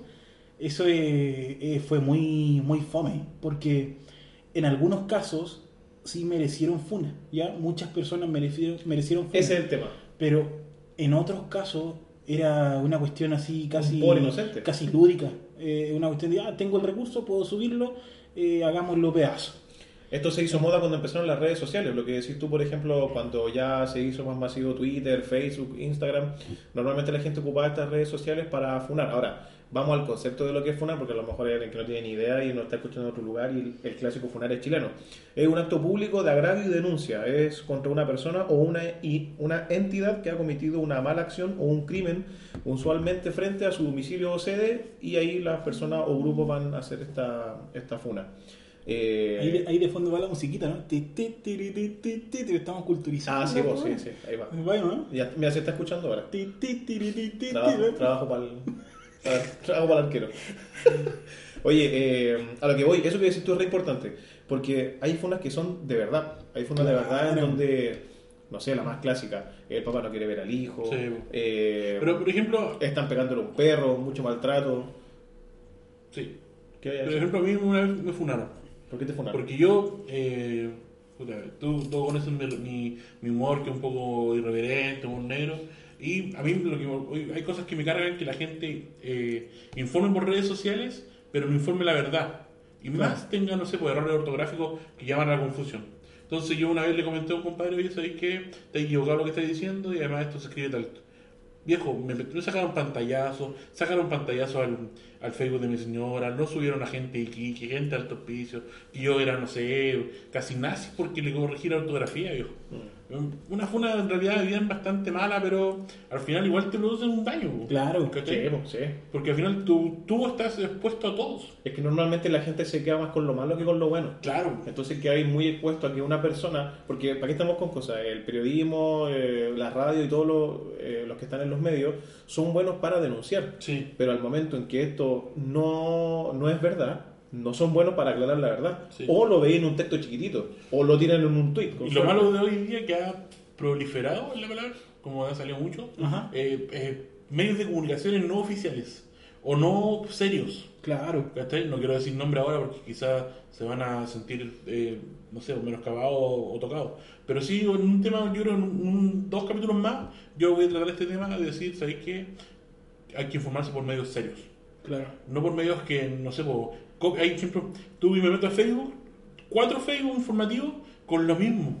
eso eh, eh, fue muy, muy fome, porque en algunos casos sí merecieron funa, ¿ya? Muchas personas merecieron, merecieron funa. Ese es el tema. Pero en otros casos era una cuestión así casi, casi lúdica. Eh, una cuestión de, ah, tengo el recurso, puedo subirlo, eh, hagámoslo pedazo. Esto se hizo moda cuando empezaron las redes sociales. Lo que decís tú, por ejemplo, cuando ya se hizo más masivo Twitter, Facebook, Instagram, normalmente la gente ocupaba estas redes sociales para funar. Ahora, vamos al concepto de lo que es funar, porque a lo mejor hay alguien que no tiene ni idea y no está escuchando en otro lugar y el, el clásico funar es chileno. Es un acto público de agravio y denuncia. Es contra una persona o una, y una entidad que ha cometido una mala acción o un crimen, usualmente frente a su domicilio o sede, y ahí las personas o grupos van a hacer esta, esta funa. Eh, Ahí, de, ahí de fondo va la musiquita, ¿no? Ti, ti, ti, Estamos culturizando. Ah, sí, vos, sí, sí, ahí va. Bueno, ¿no? Ya, mira, se está escuchando ahora. Trabajo, trabajo para el, trabajo para el arquero. Oye, eh, a lo que voy, eso que decís tú es re importante, porque hay funas que son de verdad, hay funas de verdad en donde, no sé, la más clásica, el papá no quiere ver al hijo, Sí. eh, Pero, por ejemplo, están pegándole a un perro, mucho maltrato. sí. ¿Qué Por ejemplo, a mí una vez me funaron. ¿Por qué te funaron? Porque yo, eh, puta, tú, tú conoces mi, mi, mi humor que es un poco irreverente, humor negro. Y a mí lo que, hay cosas que me cargan que la gente eh, informe por redes sociales, pero no informe la verdad. Y más tenga, no sé, pues, errores ortográficos que llaman a la confusión. Entonces yo una vez le comenté a un compadre, oye, ¿sabéis que te has equivocado lo que estás diciendo? Y además esto se escribe tal. Viejo, me, me sacaron pantallazos, sacaron pantallazos al, al Facebook de mi señora, no subieron a gente de Iquique, gente de Alto Hospicio, que yo era, no sé, casi nazi porque le corregí la ortografía, viejo. Una funa en realidad bien bastante mala, pero al final igual te producen un daño. Claro. Sí, pues, sí. Porque al final tú, tú estás expuesto a todos. Es que normalmente la gente se queda más con lo malo que con lo bueno. Claro. Entonces que hay muy expuesto a que una persona, porque ¿para qué estamos con cosas? El periodismo, eh, la radio y todos los, eh, los que están en los medios son buenos para denunciar. Sí. Pero al momento en que esto no, no es verdad, no son buenos para aclarar la verdad. Sí. O lo veis en un texto chiquitito, o lo tiran en un tweet. Y lo malo de hoy en día que ha proliferado en la palabra, como ha salido mucho, eh, eh, medios de comunicaciones no oficiales o no serios. Claro. No quiero decir nombre ahora porque quizás se van a sentir, eh, no sé, menoscabados o, o tocados. Pero sí, en un tema, yo creo, en un- dos capítulos más, yo voy a tratar este tema de decir, ¿sabéis qué? Hay que informarse por medios serios. Claro. No por medios que, no sé, hay ejemplo, tú y me meto a Facebook, cuatro Facebook informativos con lo mismo.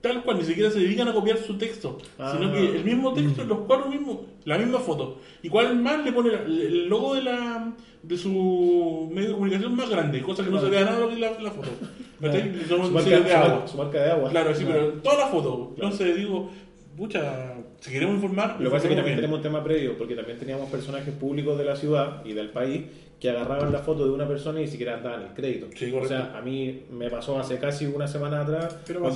Tal cual, ni siquiera se dedican a copiar su texto, Ah. sino que el mismo texto, los cuatro mismos, la misma foto. ¿Y cuál más le pone el logo de la de su medio de comunicación más grande? Cosa que no se vea nada de la, la foto. Son Su marca, de agua. marca- su marca de agua. Claro, sí, pero toda la foto. Entonces digo, pucha, si queremos informar, Lo que pasa es que también bien. tenemos un tema previo, porque también teníamos personajes públicos de la ciudad y del país que agarraban la foto de una persona y ni siquiera daban el crédito. Sí, o sea, a mí me pasó hace casi una semana atrás. Pero.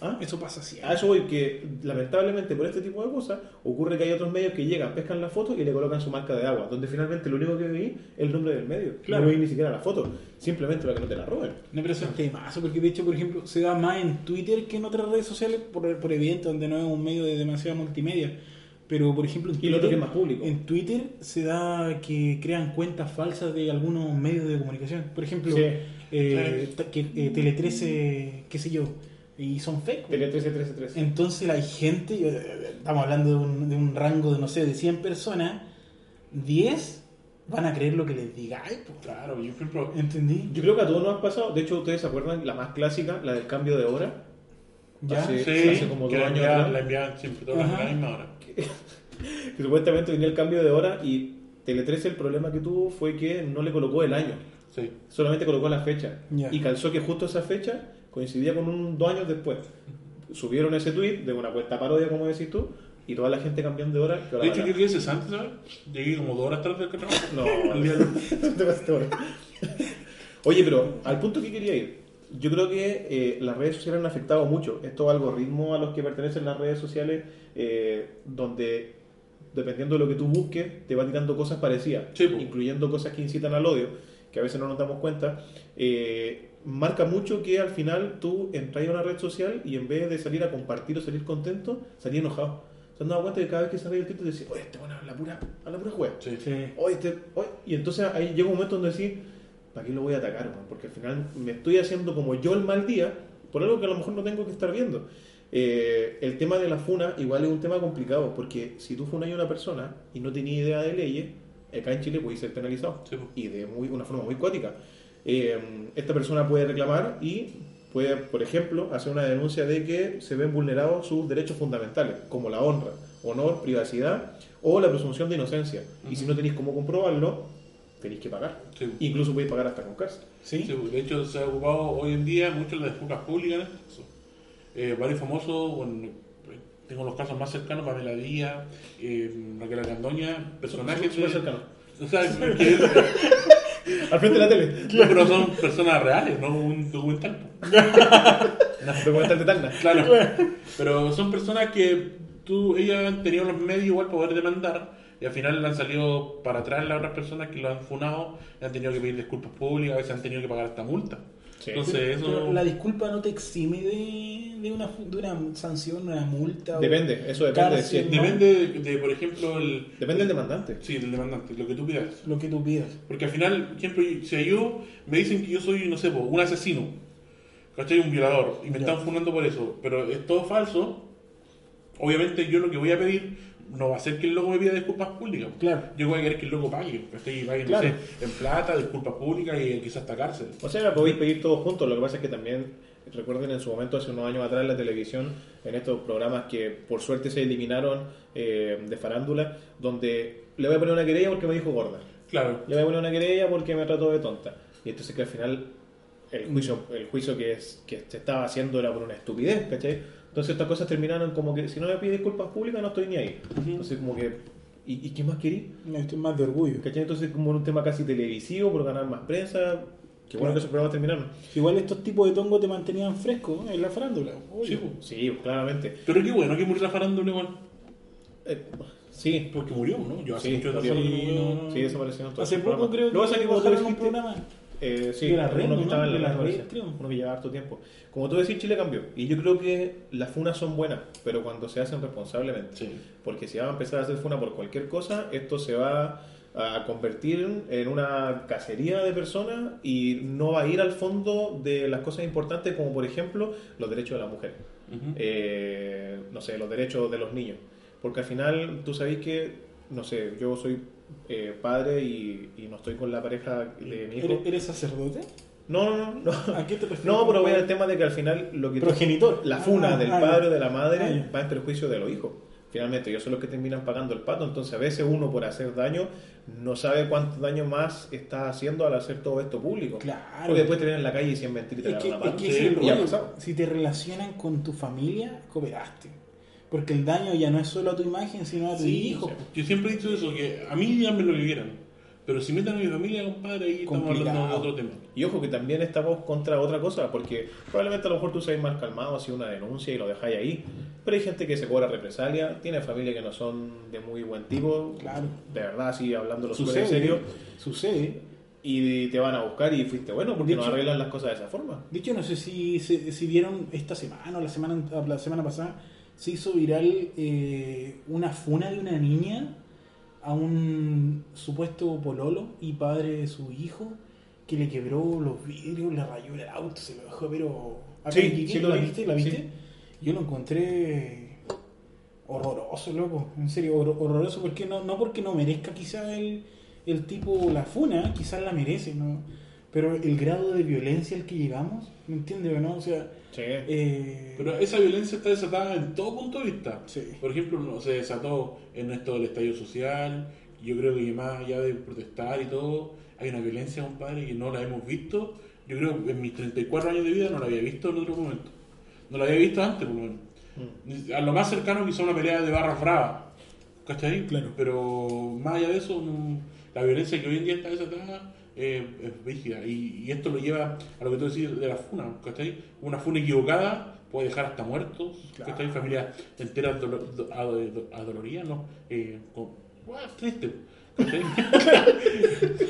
¿Ah? Eso pasa siempre. A eso voy, que lamentablemente por este tipo de cosas ocurre que hay otros medios que llegan, pescan la foto y le colocan su marca de agua, donde finalmente lo único que vi es el nombre del medio. Claro. No vi ni siquiera la foto, simplemente para que no te la roben. No, pero eso es temazo, porque de hecho, por ejemplo, se da más en Twitter que en otras redes sociales, por, por evidente, donde no es un medio de demasiada multimedia. Pero, por ejemplo, en Y lo otro Twitter, que es más público. en Twitter se da que crean cuentas falsas de algunos medios de comunicación. Por ejemplo, Sí. eh, que, eh, Tele 13, qué sé yo, y son fake. Tele 13, 13, 13. Entonces hay gente, eh, estamos hablando de un, de un rango de, no sé, de 100 personas, 10 van a creer lo que les digáis. po. Claro, yo ejemplo, ¿Entendí? Yo creo que a todos nos ha pasado. De hecho, ustedes se acuerdan la más clásica, la del cambio de hora. ¿Ya? Hace- sí, hace como que dos la años atrás. la enviaban siempre todas Ajá. la misma hora. Que supuestamente venía el cambio de hora y Tele 13 el problema que tuvo fue que no le colocó el año. Sí. Solamente colocó la fecha. Y calzó que justo esa fecha coincidía con un dos años después. Subieron ese tweet de una cuenta parodia, como decís tú, y toda la gente cambiando de hora. De hecho, ¿qué a- día es antes, ¿sabes? Llegué como dos horas tarde del que trabajo. No, El día del- te ahora. Oye, pero al punto que quería ir, yo creo que eh, las redes sociales han afectado mucho estos algoritmos a los que pertenecen las redes sociales, eh, donde dependiendo de lo que tú busques, te va tirando cosas parecidas, Sí, incluyendo cosas que incitan al odio, que a veces no nos damos cuenta. eh, marca mucho que al final tú entras a una red social y en vez de salir a compartir o salir contento, salís enojado. ¿Se han dado cuenta que cada vez que salís el título decís, oye, este bueno a la pura, a la pura juega? Sí. Sí. Oye, este- oye, y entonces ahí llega un momento donde decís, ¿para qué lo voy a atacar? man? Porque al final me estoy haciendo como yo el mal día por algo que a lo mejor no tengo que estar viendo. Eh, el tema de la funa igual es un tema complicado, porque si tú funas a una persona y no tenías idea de leyes, acá en Chile puede ser penalizado. Sí, y de muy, una forma muy cuática. Eh, esta persona puede reclamar y puede, por ejemplo, hacer una denuncia de que se ven vulnerados sus derechos fundamentales, como la honra, honor, privacidad o la presunción de inocencia. Y si no tenéis cómo comprobarlo, tenéis que pagar. Sí. Incluso podéis pagar hasta con cárcel. ¿Sí? Sí, de hecho, se ha ocupado hoy en día mucho las disculpas públicas. Eh, varios famosos, bueno, tengo los casos más cercanos, Pamela Díaz, eh, Raquel Candoña, personajes. Súper de- cercano. O sea, que- Al frente de la tele. no, pero son personas reales, no un documental. po. Documental de Tacna. Claro. Pero son personas que tú, ellas han tenido los medios igual para poder demandar y al final le han salido para atrás las otras personas que lo han funado y han tenido que pedir disculpas públicas, a veces han tenido que pagar esta multa. Sí. Entonces, Pero eso. la disculpa no te exime de, de, una, de una sanción, una multa. o Depende, eso depende de cárcel, si- ¿no? Depende de, de, por ejemplo, el. Depende del demandante. Sí, del demandante, lo que tú pidas. Lo que tú pidas. Porque al final, ejemplo, si yo me dicen que yo soy, no sé, un asesino, ¿cachai? Un violador, y me Ya. están funando por eso, pero es todo falso, obviamente yo lo que voy a pedir no va a ser que el loco me pida disculpas públicas. Claro. Yo voy a querer que el loco pague. Y pague, Claro. no sé, en plata, disculpas públicas y quizás hasta cárcel. O sea, la podéis pedir todos juntos. Lo que pasa es que también, recuerden en su momento, hace unos años atrás, en la televisión, en estos programas que por suerte se eliminaron eh, de farándula, donde le voy a poner una querella porque me dijo gorda. Claro. Le voy a poner una querella porque me trató de tonta. Y entonces que al final el juicio, el juicio que, es, que se estaba haciendo era por una estupidez, ¿cachai? Entonces estas cosas terminaron como que si no me pide disculpas públicas no estoy ni ahí. Entonces como que, ¿y, y qué más querí? Esto es más de orgullo. ¿Cachai? Entonces como un tema casi televisivo por ganar más prensa. Qué bueno que esos programas terminaron. Igual estos tipos de tongo te mantenían fresco en la farándula. Sí, po. Sí, claramente. Pero qué bueno que murió la farándula igual. Eh, sí, Porque murió, ¿no? Yo hace Sí, mucho tiempo Sí, que no- no, no. sí, desaparecieron todos Hace poco programas. creo que vos votaron tú un programa. Eh, sí, la uno ¿no? que estaba en la, la uno que lleva harto tiempo. Como tú decís, Chile cambió. Y yo creo que las funas son buenas, pero cuando se hacen responsablemente. Sí. Porque si va a empezar a hacer funa por cualquier cosa, esto se va a convertir en una cacería de personas y no va a ir al fondo de las cosas importantes como por ejemplo los derechos de la mujer. Ujú. Eh, no sé, los derechos de los niños. Porque al final tú sabéis que, no sé, yo soy eh, padre y, y no estoy con la pareja de mi hijo. ¿Eres, eres sacerdote? No, no, no. ¿A qué te refieres? No, pero voy al tema de que al final lo que Progenitor. la funa Ah, del ah, padre o de la madre Ah, ya. va en perjuicio de los hijos. Finalmente, ellos son los que terminan pagando el pato, entonces a veces uno por hacer daño no sabe cuánto daño más está haciendo al hacer todo esto público. Claro. Porque después te ven en la calle y sin mentir y te Es que, es que es el rollo. Si te relacionan con tu familia, cooperaste. Porque el daño ya no es solo a tu imagen, sino a tu Sí, hijo. sí. Yo siempre he dicho eso, que a mí díganme lo que quieran. Pero si meten a mi familia, compadre, ahí estamos Complicado. hablando de otro tema. Y ojo que también estamos contra otra cosa, porque probablemente a lo mejor tú seas más calmado, así una denuncia y lo dejáis ahí. Pero hay gente que se cobra represalia, tiene familias que no son de muy buen tipo, Claro. de verdad, así hablándolo súper Sucede. en serio, Sucede. y te van a buscar y fuiste bueno, porque no arreglan las cosas de esa forma. De hecho, no sé si, si, si vieron esta semana o la semana, la semana pasada, se hizo viral eh, una funa de una niña a un supuesto pololo y padre de su hijo que le quebró los vidrios, le rayó el auto, se lo dejó, pero... Sí, sí ¿La vi, viste? ¿La viste? sí. Yo lo encontré horroroso, loco. En serio, hor- horroroso. Porque no, no porque no merezca quizás el, el tipo la funa, quizás la merece, ¿no? Pero el grado de violencia al que llegamos, ¿me entiendes no? O sea, Sí. eh, Pero esa violencia está desatada en todo punto de vista. Sí. Por ejemplo, no, se desató en esto del estallido social. Yo creo que más allá de protestar y todo, hay una violencia, compadre, que no la hemos visto. Yo creo que en mis 34 años de vida no la había visto en otro momento. No la había visto antes, por lo menos. Mm. A lo más cercano quizá una pelea de barras bravas. ¿Cachai? Claro. Pero más allá de eso, no- la violencia que hoy en día está desatada eh, es rígida. Y, y esto lo lleva a lo que tú decís de la funa. ¿Cachai? Una funa equivocada puede dejar hasta muertos. Claro. ¿Cachai? Familias enteras dolo- do- ado- do- adoloridas, ¿no? Eh, con, bueno, triste.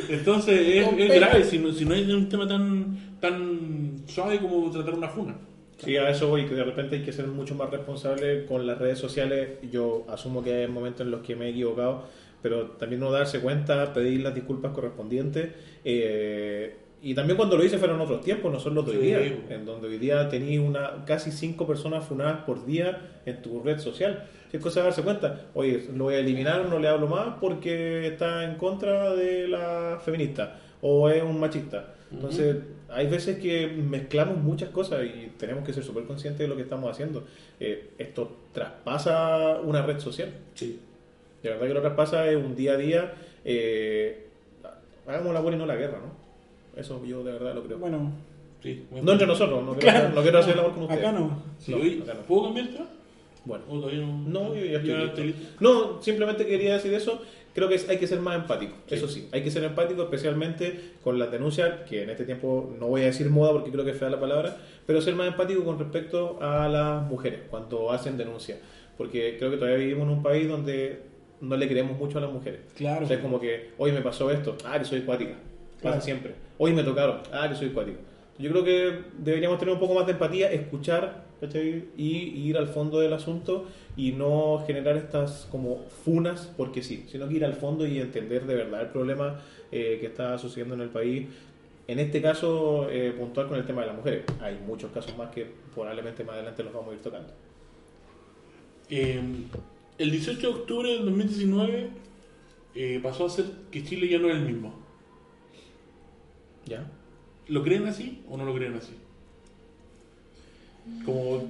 Entonces es, es grave si no, si no es un tema tan, tan suave como tratar una funa. Sí, a eso voy, que de repente hay que ser mucho más responsable con las redes sociales. Yo asumo que hay momentos en los que me he equivocado, pero también no darse cuenta, pedir las disculpas correspondientes. eh, y también cuando lo hice fueron otros tiempos, no son los de hoy Sí. día, en donde hoy día tenías una, casi cinco personas funadas por día en tu red social. Si es cosa de darse cuenta, oye, lo voy a eliminar, no le hablo más porque está en contra de la feminista o es un machista. Entonces, hay veces que mezclamos muchas cosas y tenemos que ser súper conscientes de lo que estamos haciendo. Eh, esto traspasa una red social. Sí. De verdad que lo traspasa es un día a día. eh, hagamos la buena y no la guerra, ¿no? Eso yo de verdad lo creo. bueno, sí. no entre nosotros, no quiero, no quiero hacer el amor con ustedes. acá no. Sí, No, acá no. ¿Puedo cambiar? Bueno. ¿O todavía no? No, yo ya estoy listo. listo. No, simplemente quería decir eso. Creo que hay que ser más empático. Eso sí, hay que ser empático, especialmente con las denuncias, que en este tiempo no voy a decir moda porque creo que es fea la palabra, pero ser más empático con respecto a las mujeres cuando hacen denuncias. Porque creo que todavía vivimos en un país donde no le creemos mucho a las mujeres. Claro. O sea, es como que hoy me pasó esto, ah, que soy cuática. Pasa Claro. siempre. Hoy me tocaron, ah, que soy cuático. Yo creo que deberíamos tener un poco más de empatía, escuchar ¿cachai? y ir al fondo del asunto y no generar estas como funas porque sí, sino que ir al fondo y entender de verdad el problema eh, que está sucediendo en el país. En este caso eh, puntual con el tema de las mujeres. Hay muchos casos más que probablemente más adelante los vamos a ir tocando. Eh, el 18 de octubre del 2019 eh, pasó a ser que Chile ya no es el mismo. ¿Ya? ¿Lo creen así o no lo creen así? Como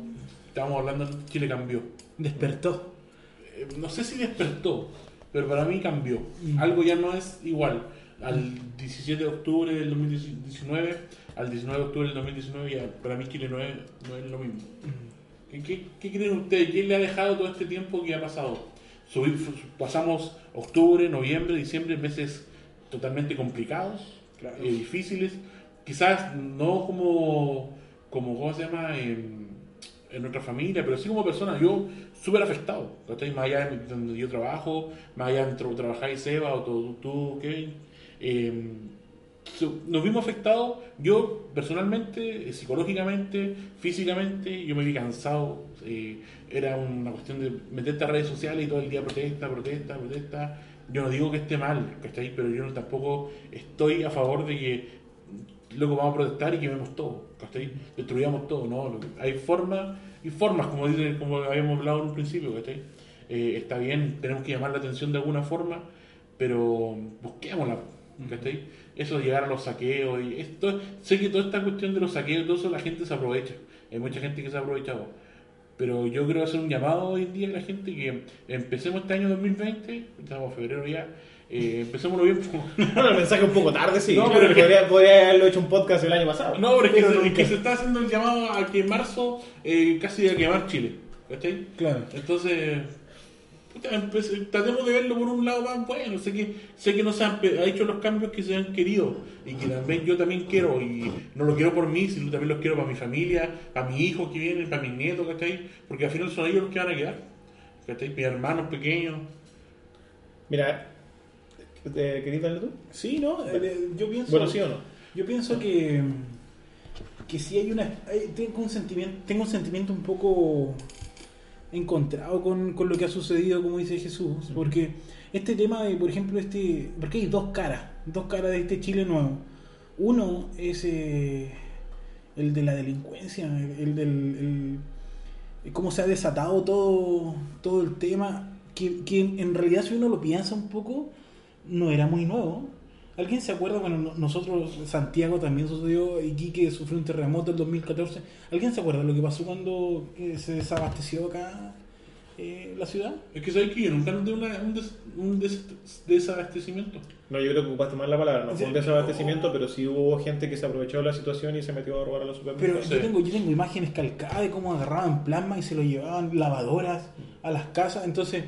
estábamos hablando, Chile cambió. Despertó. Eh, no sé si despertó, pero para mí cambió. Algo ya no es igual. Al 17 de octubre del 2019, al 19 de octubre del 2019, ya para mí Chile no es, no es lo mismo. ¿Qué, qué, qué creen ustedes? ¿Quién le ha dejado todo este tiempo que ha pasado? Subir- pasamos octubre, noviembre, diciembre, meses totalmente complicados, Claro. eh, difíciles. Quizás no como, como ¿cómo se llama? En, nuestra familia, pero sí como persona. Yo súper afectado, ¿cachai? Más allá de donde yo trabajo, más allá de donde trabajáis Seba o tú, tú Kevin. su- nos vimos afectados, yo personalmente, eh, psicológicamente, físicamente, yo me vi cansado, eh, era una cuestión de meterte a redes sociales y todo el día protesta, protesta, protesta. Yo no digo que esté mal, ¿cachai? Pero yo tampoco estoy a favor de que luego vamos a protestar y quememos todo, ¿cachai? Destruyamos todo, ¿no? Hay formas y formas, como, dice, como habíamos hablado en un principio, ¿cachai? Eh, está bien, tenemos que llamar la atención de alguna forma, pero busquémosla, ¿cachai? Eso de llegar a los saqueos y esto, sé que toda esta cuestión de los saqueos, todo eso la gente se aprovecha, hay mucha gente que se ha aprovechado, pero yo creo hacer un llamado hoy en día a la gente que empecemos este año 2020, estamos en febrero ya, eh, empecémoslo bien. Bueno, el mensaje un poco tarde, sí. No, pero podría, podría haberlo hecho un podcast el año pasado. No, pero es que, Pero se, que está haciendo el llamado a que en marzo eh, casi a quemar Chile. ¿Cachai? Claro. Entonces, tratemos de verlo por un lado más bueno. Sé que, sé que no se han ha hecho los cambios que se han querido y que también yo también quiero. Y no lo quiero por mí, sino también los quiero para mi familia, para mis hijos que vienen, para mis nietos, ¿cachai? Porque al final son ellos los que van a quedar. ¿Cachai? Mis hermanos pequeños. Mira, ¿te- ¿querías darle tú? Sí, ¿no? Eh, yo pienso. Bueno, ¿sí o no? Yo pienso que que si hay una hay- tengo un sentimiento tengo un sentimiento un poco encontrado con, con lo que ha sucedido, como dice Jesús, porque este tema de, por ejemplo, este, porque hay dos caras, dos caras de este Chile nuevo. Uno es eh, el de la delincuencia, el del el- cómo se ha desatado todo, todo el tema, que, que en realidad si uno lo piensa un poco, no era muy nuevo. ¿Alguien se acuerda? Bueno, no- nosotros, Santiago también sucedió, Iquique sufrió un terremoto en 2014. ¿Alguien se acuerda lo que pasó cuando eh, se desabasteció acá eh, la ciudad? Es que sabes que yo nunca noté un, des- un des- desabastecimiento. No, yo creo que ocupaste mal la palabra. No fue un desabastecimiento, pero sí hubo gente que se aprovechó de la situación y se metió a robar a los Pero supermercados. Sí. yo, tengo, yo tengo imágenes calcadas de cómo agarraban plasma y se lo llevaban lavadoras a las casas. Entonces,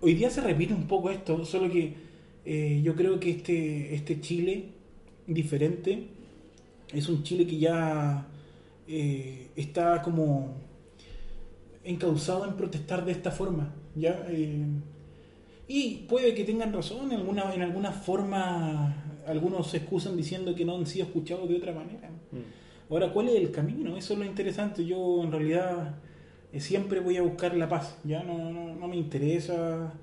hoy día se repite un poco esto, solo que eh, yo creo que este, este Chile diferente es un Chile que ya eh, está como encauzado en protestar de esta forma. ¿ya? Eh, y puede que tengan razón, en alguna, en alguna forma algunos se excusan diciendo que no han sido escuchados de otra manera. Mm. Ahora, ¿cuál es el camino? Eso es lo interesante. Yo en realidad eh, siempre voy a buscar la paz. Ya no, no, no me interesa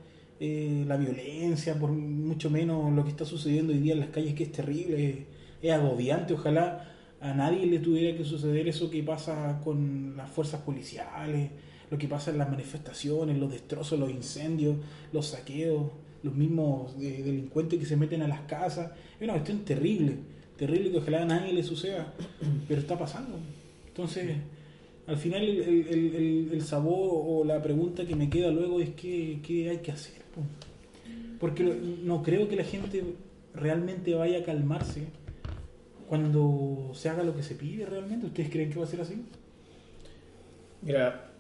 eh, la violencia, por mucho menos lo que está sucediendo hoy día en las calles, que es terrible, es, agobiante. Ojalá a nadie le tuviera que suceder eso que pasa con las fuerzas policiales, lo que pasa en las manifestaciones, los destrozos, los incendios, los saqueos, los mismos eh, delincuentes que se meten a las casas. Es una cuestión terrible, terrible que ojalá a nadie le suceda, pero está pasando. Entonces, al final el, el- el- sabor o la pregunta que me queda luego es qué, qué hay que hacer. po? Porque no creo que la gente realmente vaya a calmarse cuando se haga lo que se pide realmente. ¿Ustedes creen que va a ser así? Mira,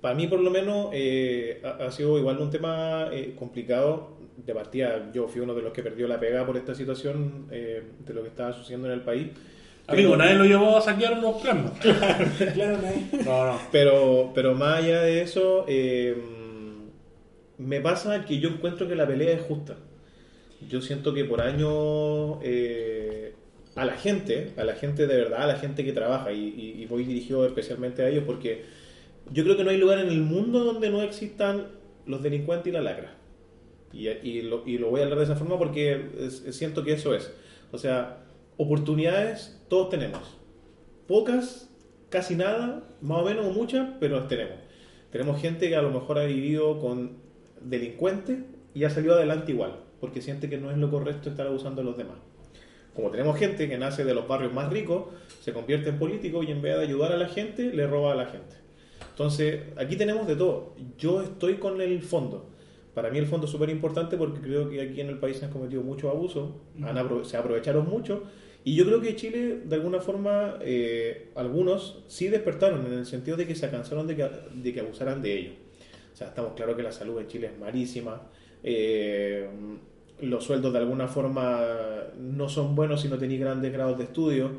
para mí por lo menos eh, ha, ha sido igual un tema eh, complicado. De partida, yo fui uno de los que perdió la pega por esta situación eh, de lo que estaba sucediendo en el país. Amigo, nadie lo llevó a saquear unos plasmas. claro, ¿no? No, no. Pero, pero más allá de eso, eh, me pasa que yo encuentro que la pelea es justa. Yo siento que por años eh, a la gente, a la gente de verdad, a la gente que trabaja, y, y- y voy dirigido especialmente a ellos porque yo creo que no hay lugar en el mundo donde no existan los delincuentes y la lacra. Y, y lo, y lo voy a hablar de esa forma porque es- siento que eso es. O sea, oportunidades todos tenemos. Pocas, casi nada, más o menos muchas, pero las tenemos. Tenemos gente que a lo mejor ha vivido con delincuentes y ha salido adelante igual, porque siente que no es lo correcto estar abusando de los demás. Como tenemos gente que nace de los barrios más ricos, se convierte en político y en vez de ayudar a la gente, le roba a la gente. Entonces, aquí tenemos de todo. Yo estoy con el fondo. Para mí el fondo es súper importante porque creo que aquí en el país se han cometido muchos abusos, se aprovecharon mucho y yo creo que Chile, de alguna forma, eh, algunos sí despertaron en el sentido de que se cansaron de que, de que abusaran de ellos. O sea, estamos claros que la salud en Chile es malísima, eh, los sueldos de alguna forma no son buenos si no tenéis grandes grados de estudio.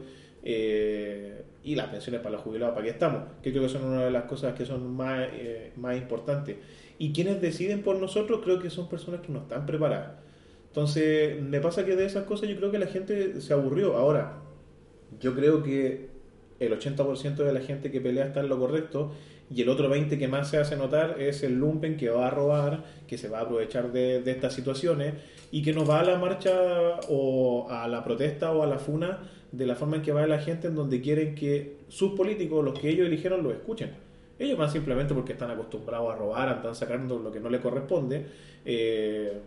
eh, y las pensiones para los jubilados, ¿para qué estamos? Que creo que son una de las cosas que son más, eh, más importantes. Y quienes deciden por nosotros creo que son personas que no están preparadas. Entonces, me pasa que de esas cosas yo creo que la gente se aburrió. Ahora, yo creo que el 80% de la gente que pelea está en lo correcto y el otro 20% que más se hace notar es el lumpen que va a robar, que se va a aprovechar de, estas situaciones y que no va a la marcha o a la protesta o a la funa de la forma en que va la gente en donde quieren que sus políticos, los que ellos eligieron, lo escuchen. Ellos van simplemente porque están acostumbrados a robar, están sacando lo que no les corresponde. Eh,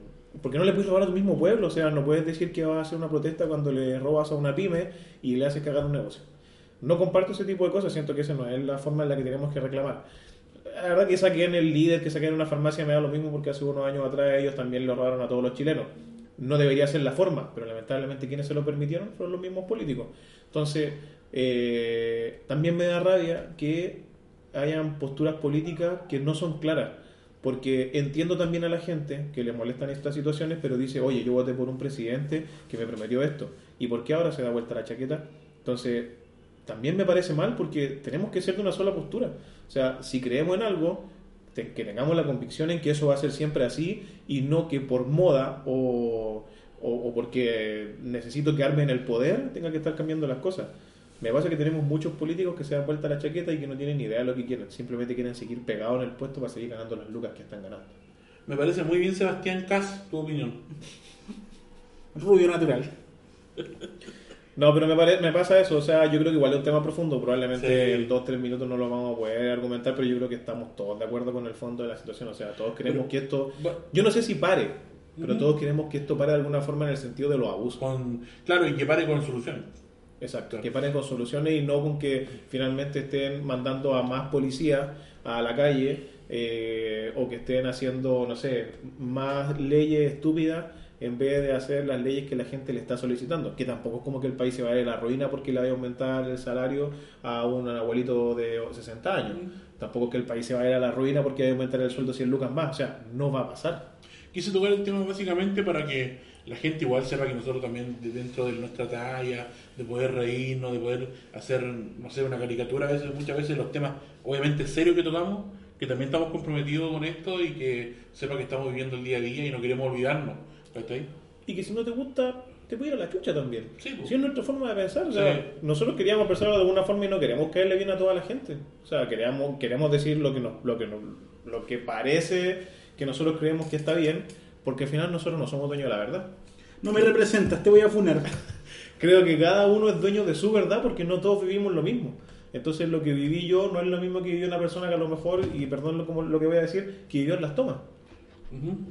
porque no le puedes robar a tu mismo pueblo, o sea, no puedes decir que vas a hacer una protesta cuando le robas a una pyme y le haces cagar un negocio. No comparto ese tipo de cosas, siento que esa no es la forma en la que tenemos que reclamar. La verdad que saquen el líder, que saquen una farmacia me da lo mismo porque hace unos años atrás ellos también lo robaron a todos los chilenos. No debería ser la forma, pero lamentablemente quienes se lo permitieron fueron los mismos políticos. Entonces, eh, también me da rabia que hayan posturas políticas que no son claras. Porque entiendo también a la gente que le molestan estas situaciones, pero dice, oye, yo voté por un presidente que me prometió esto. ¿Y por qué ahora se da vuelta la chaqueta? Entonces, también me parece mal porque tenemos que ser de una sola postura. O sea, si creemos en algo, que tengamos la convicción en que eso va a ser siempre así y no que por moda o, o- o porque necesito quedarme en el poder tenga que estar cambiando las cosas. Me pasa que tenemos muchos políticos que se dan vuelta la chaqueta y que no tienen ni idea de lo que quieren. Simplemente quieren seguir pegados en el puesto para seguir ganando las lucas que están ganando. Me parece muy bien, Sebastián Cas, tu opinión. Rubio natural. No, pero me, pare- me pasa eso. O sea, yo creo que igual es un tema profundo. Probablemente Sí. en dos, tres minutos no lo vamos a poder argumentar, pero yo creo que estamos todos de acuerdo con el fondo de la situación. O sea, todos queremos Pero- que esto... Yo no sé si pare, pero todos queremos que esto pare de alguna forma en el sentido de los abusos. Con, claro, y que pare con soluciones. Exacto, que paren con soluciones y no con que finalmente estén mandando a más policías a la calle eh, o que estén haciendo, no sé, más leyes estúpidas en vez de hacer las leyes que la gente le está solicitando. Que tampoco es como que el país se vaya a la ruina porque le vaya a aumentar el salario a un abuelito de 60 años. Tampoco es que el país se vaya a la ruina porque vaya a aumentar el sueldo 100 lucas más. O sea, no va a pasar. Quise tocar el tema básicamente para que la gente igual sepa que nosotros también de- dentro de nuestra talla, de poder reírnos, de poder hacer, no sé, una caricatura, a veces, muchas veces los temas obviamente serios que tocamos, que también estamos comprometidos con esto y que sepa que estamos viviendo el día a día y no queremos olvidarnos. ¿cachai? Y que si no te gusta, te puede ir a la chucha también. Sí, pues. Si es nuestra forma de pensar. O sea, Sí. nosotros queríamos pensarlo de alguna forma y no queremos caerle bien a toda la gente. O sea, queremos, queremos decir lo que, nos, lo, que nos- lo que parece que nosotros creemos que está bien, porque al final nosotros no somos dueños de la verdad. No me representas, te voy a funar. Creo que cada uno es dueño de su verdad porque no todos vivimos lo mismo. Entonces lo que viví yo no es lo mismo que vivió una persona que a lo mejor, y perdón lo, como lo que voy a decir, que vivió en las tomas.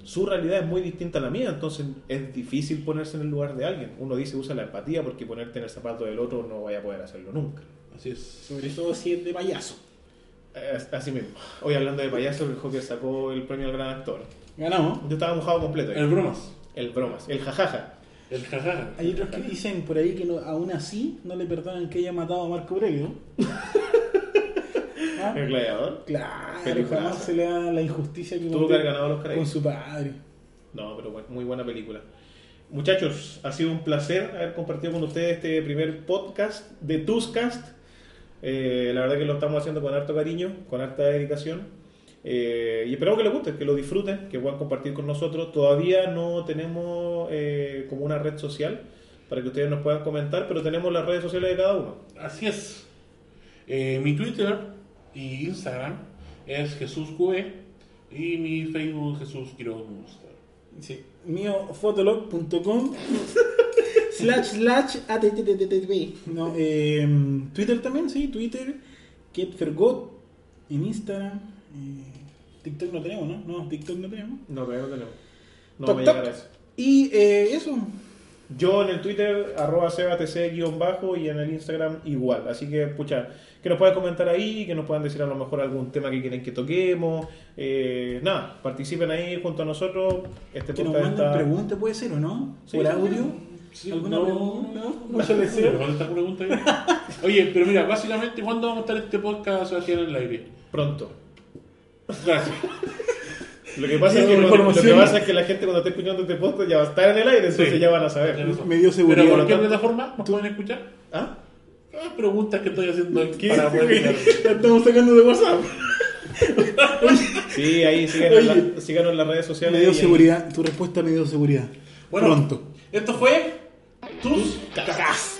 Su realidad es muy distinta a la mía, entonces es difícil ponerse en el lugar de alguien. Uno dice usa la empatía porque ponerte en el zapato del otro no vaya a poder hacerlo nunca. Así es. Sobre todo si es de payaso. Eh, Así mismo. Hoy hablando de payaso, el Joker sacó el premio al gran actor. Ganamos. Yo estaba mojado completo. ahí. El bromas. El bromas, el jajaja. El jajaja. Hay otros que dicen por ahí que no- aún así no le perdonan que haya matado a Marco Aurelio. ¿Ah? El gladiador. Claro, Peliculaza. jamás se le da la injusticia que Tuvo que haber ganado los con Oscar su padre. No, pero bueno, muy buena película. Muchachos, ha sido un placer haber compartido con ustedes este primer podcast de Tuscast. Eh, la verdad que lo estamos haciendo con harto cariño, con harta dedicación. Eh, y esperamos que les guste, que lo disfruten, que puedan compartir con nosotros. Todavía no tenemos eh, como una red social para que ustedes nos puedan comentar, pero tenemos las redes sociales de cada uno. Así es. Eh, mi Twitter y Instagram es Jesús QE y mi Facebook Jesús Quiroga Monster. Sí. Mío, fotolog.com slash slash. No, eh, Twitter también, sí, Twitter, KetFergot, en Instagram, eh, TikTok no tenemos, ¿no? No, TikTok no tenemos. No, todavía no tenemos. No Toc, llegará eso. Y eh, eso, Yo en el Twitter, arroba sebatc-bajo y en el Instagram igual. Así que, pucha, que nos puedan comentar ahí, que nos puedan decir a lo mejor algún tema que quieren que toquemos. Eh, nada, participen ahí junto a nosotros. Este que nos podcast manden está... preguntas, puede ser o no, Sí, por sí, audio. Sí, ¿Alguna no, pregunta? no, ¿No pregunta? Oye, pero mira, básicamente, ¿cuándo vamos a estar este podcast Sebastián en el aire? Pronto. Lo que, pasa es que, con cuando- lo que información. pasa es que la gente cuando esté escuchando este podcast ya va a estar en el aire, entonces Sí. ya van a saber. Me dio seguridad. ¿Pero por qué plataforma nos pueden escuchar? ¿Ah? Ah, preguntas que estoy haciendo aquí para poder La estamos sacando de WhatsApp. Sí, ahí síganos, en Oye. la- síganos en las redes sociales. Me dio y ahí- seguridad, tu respuesta me dio seguridad. Bueno, Pronto. Esto fue Tus Cacas.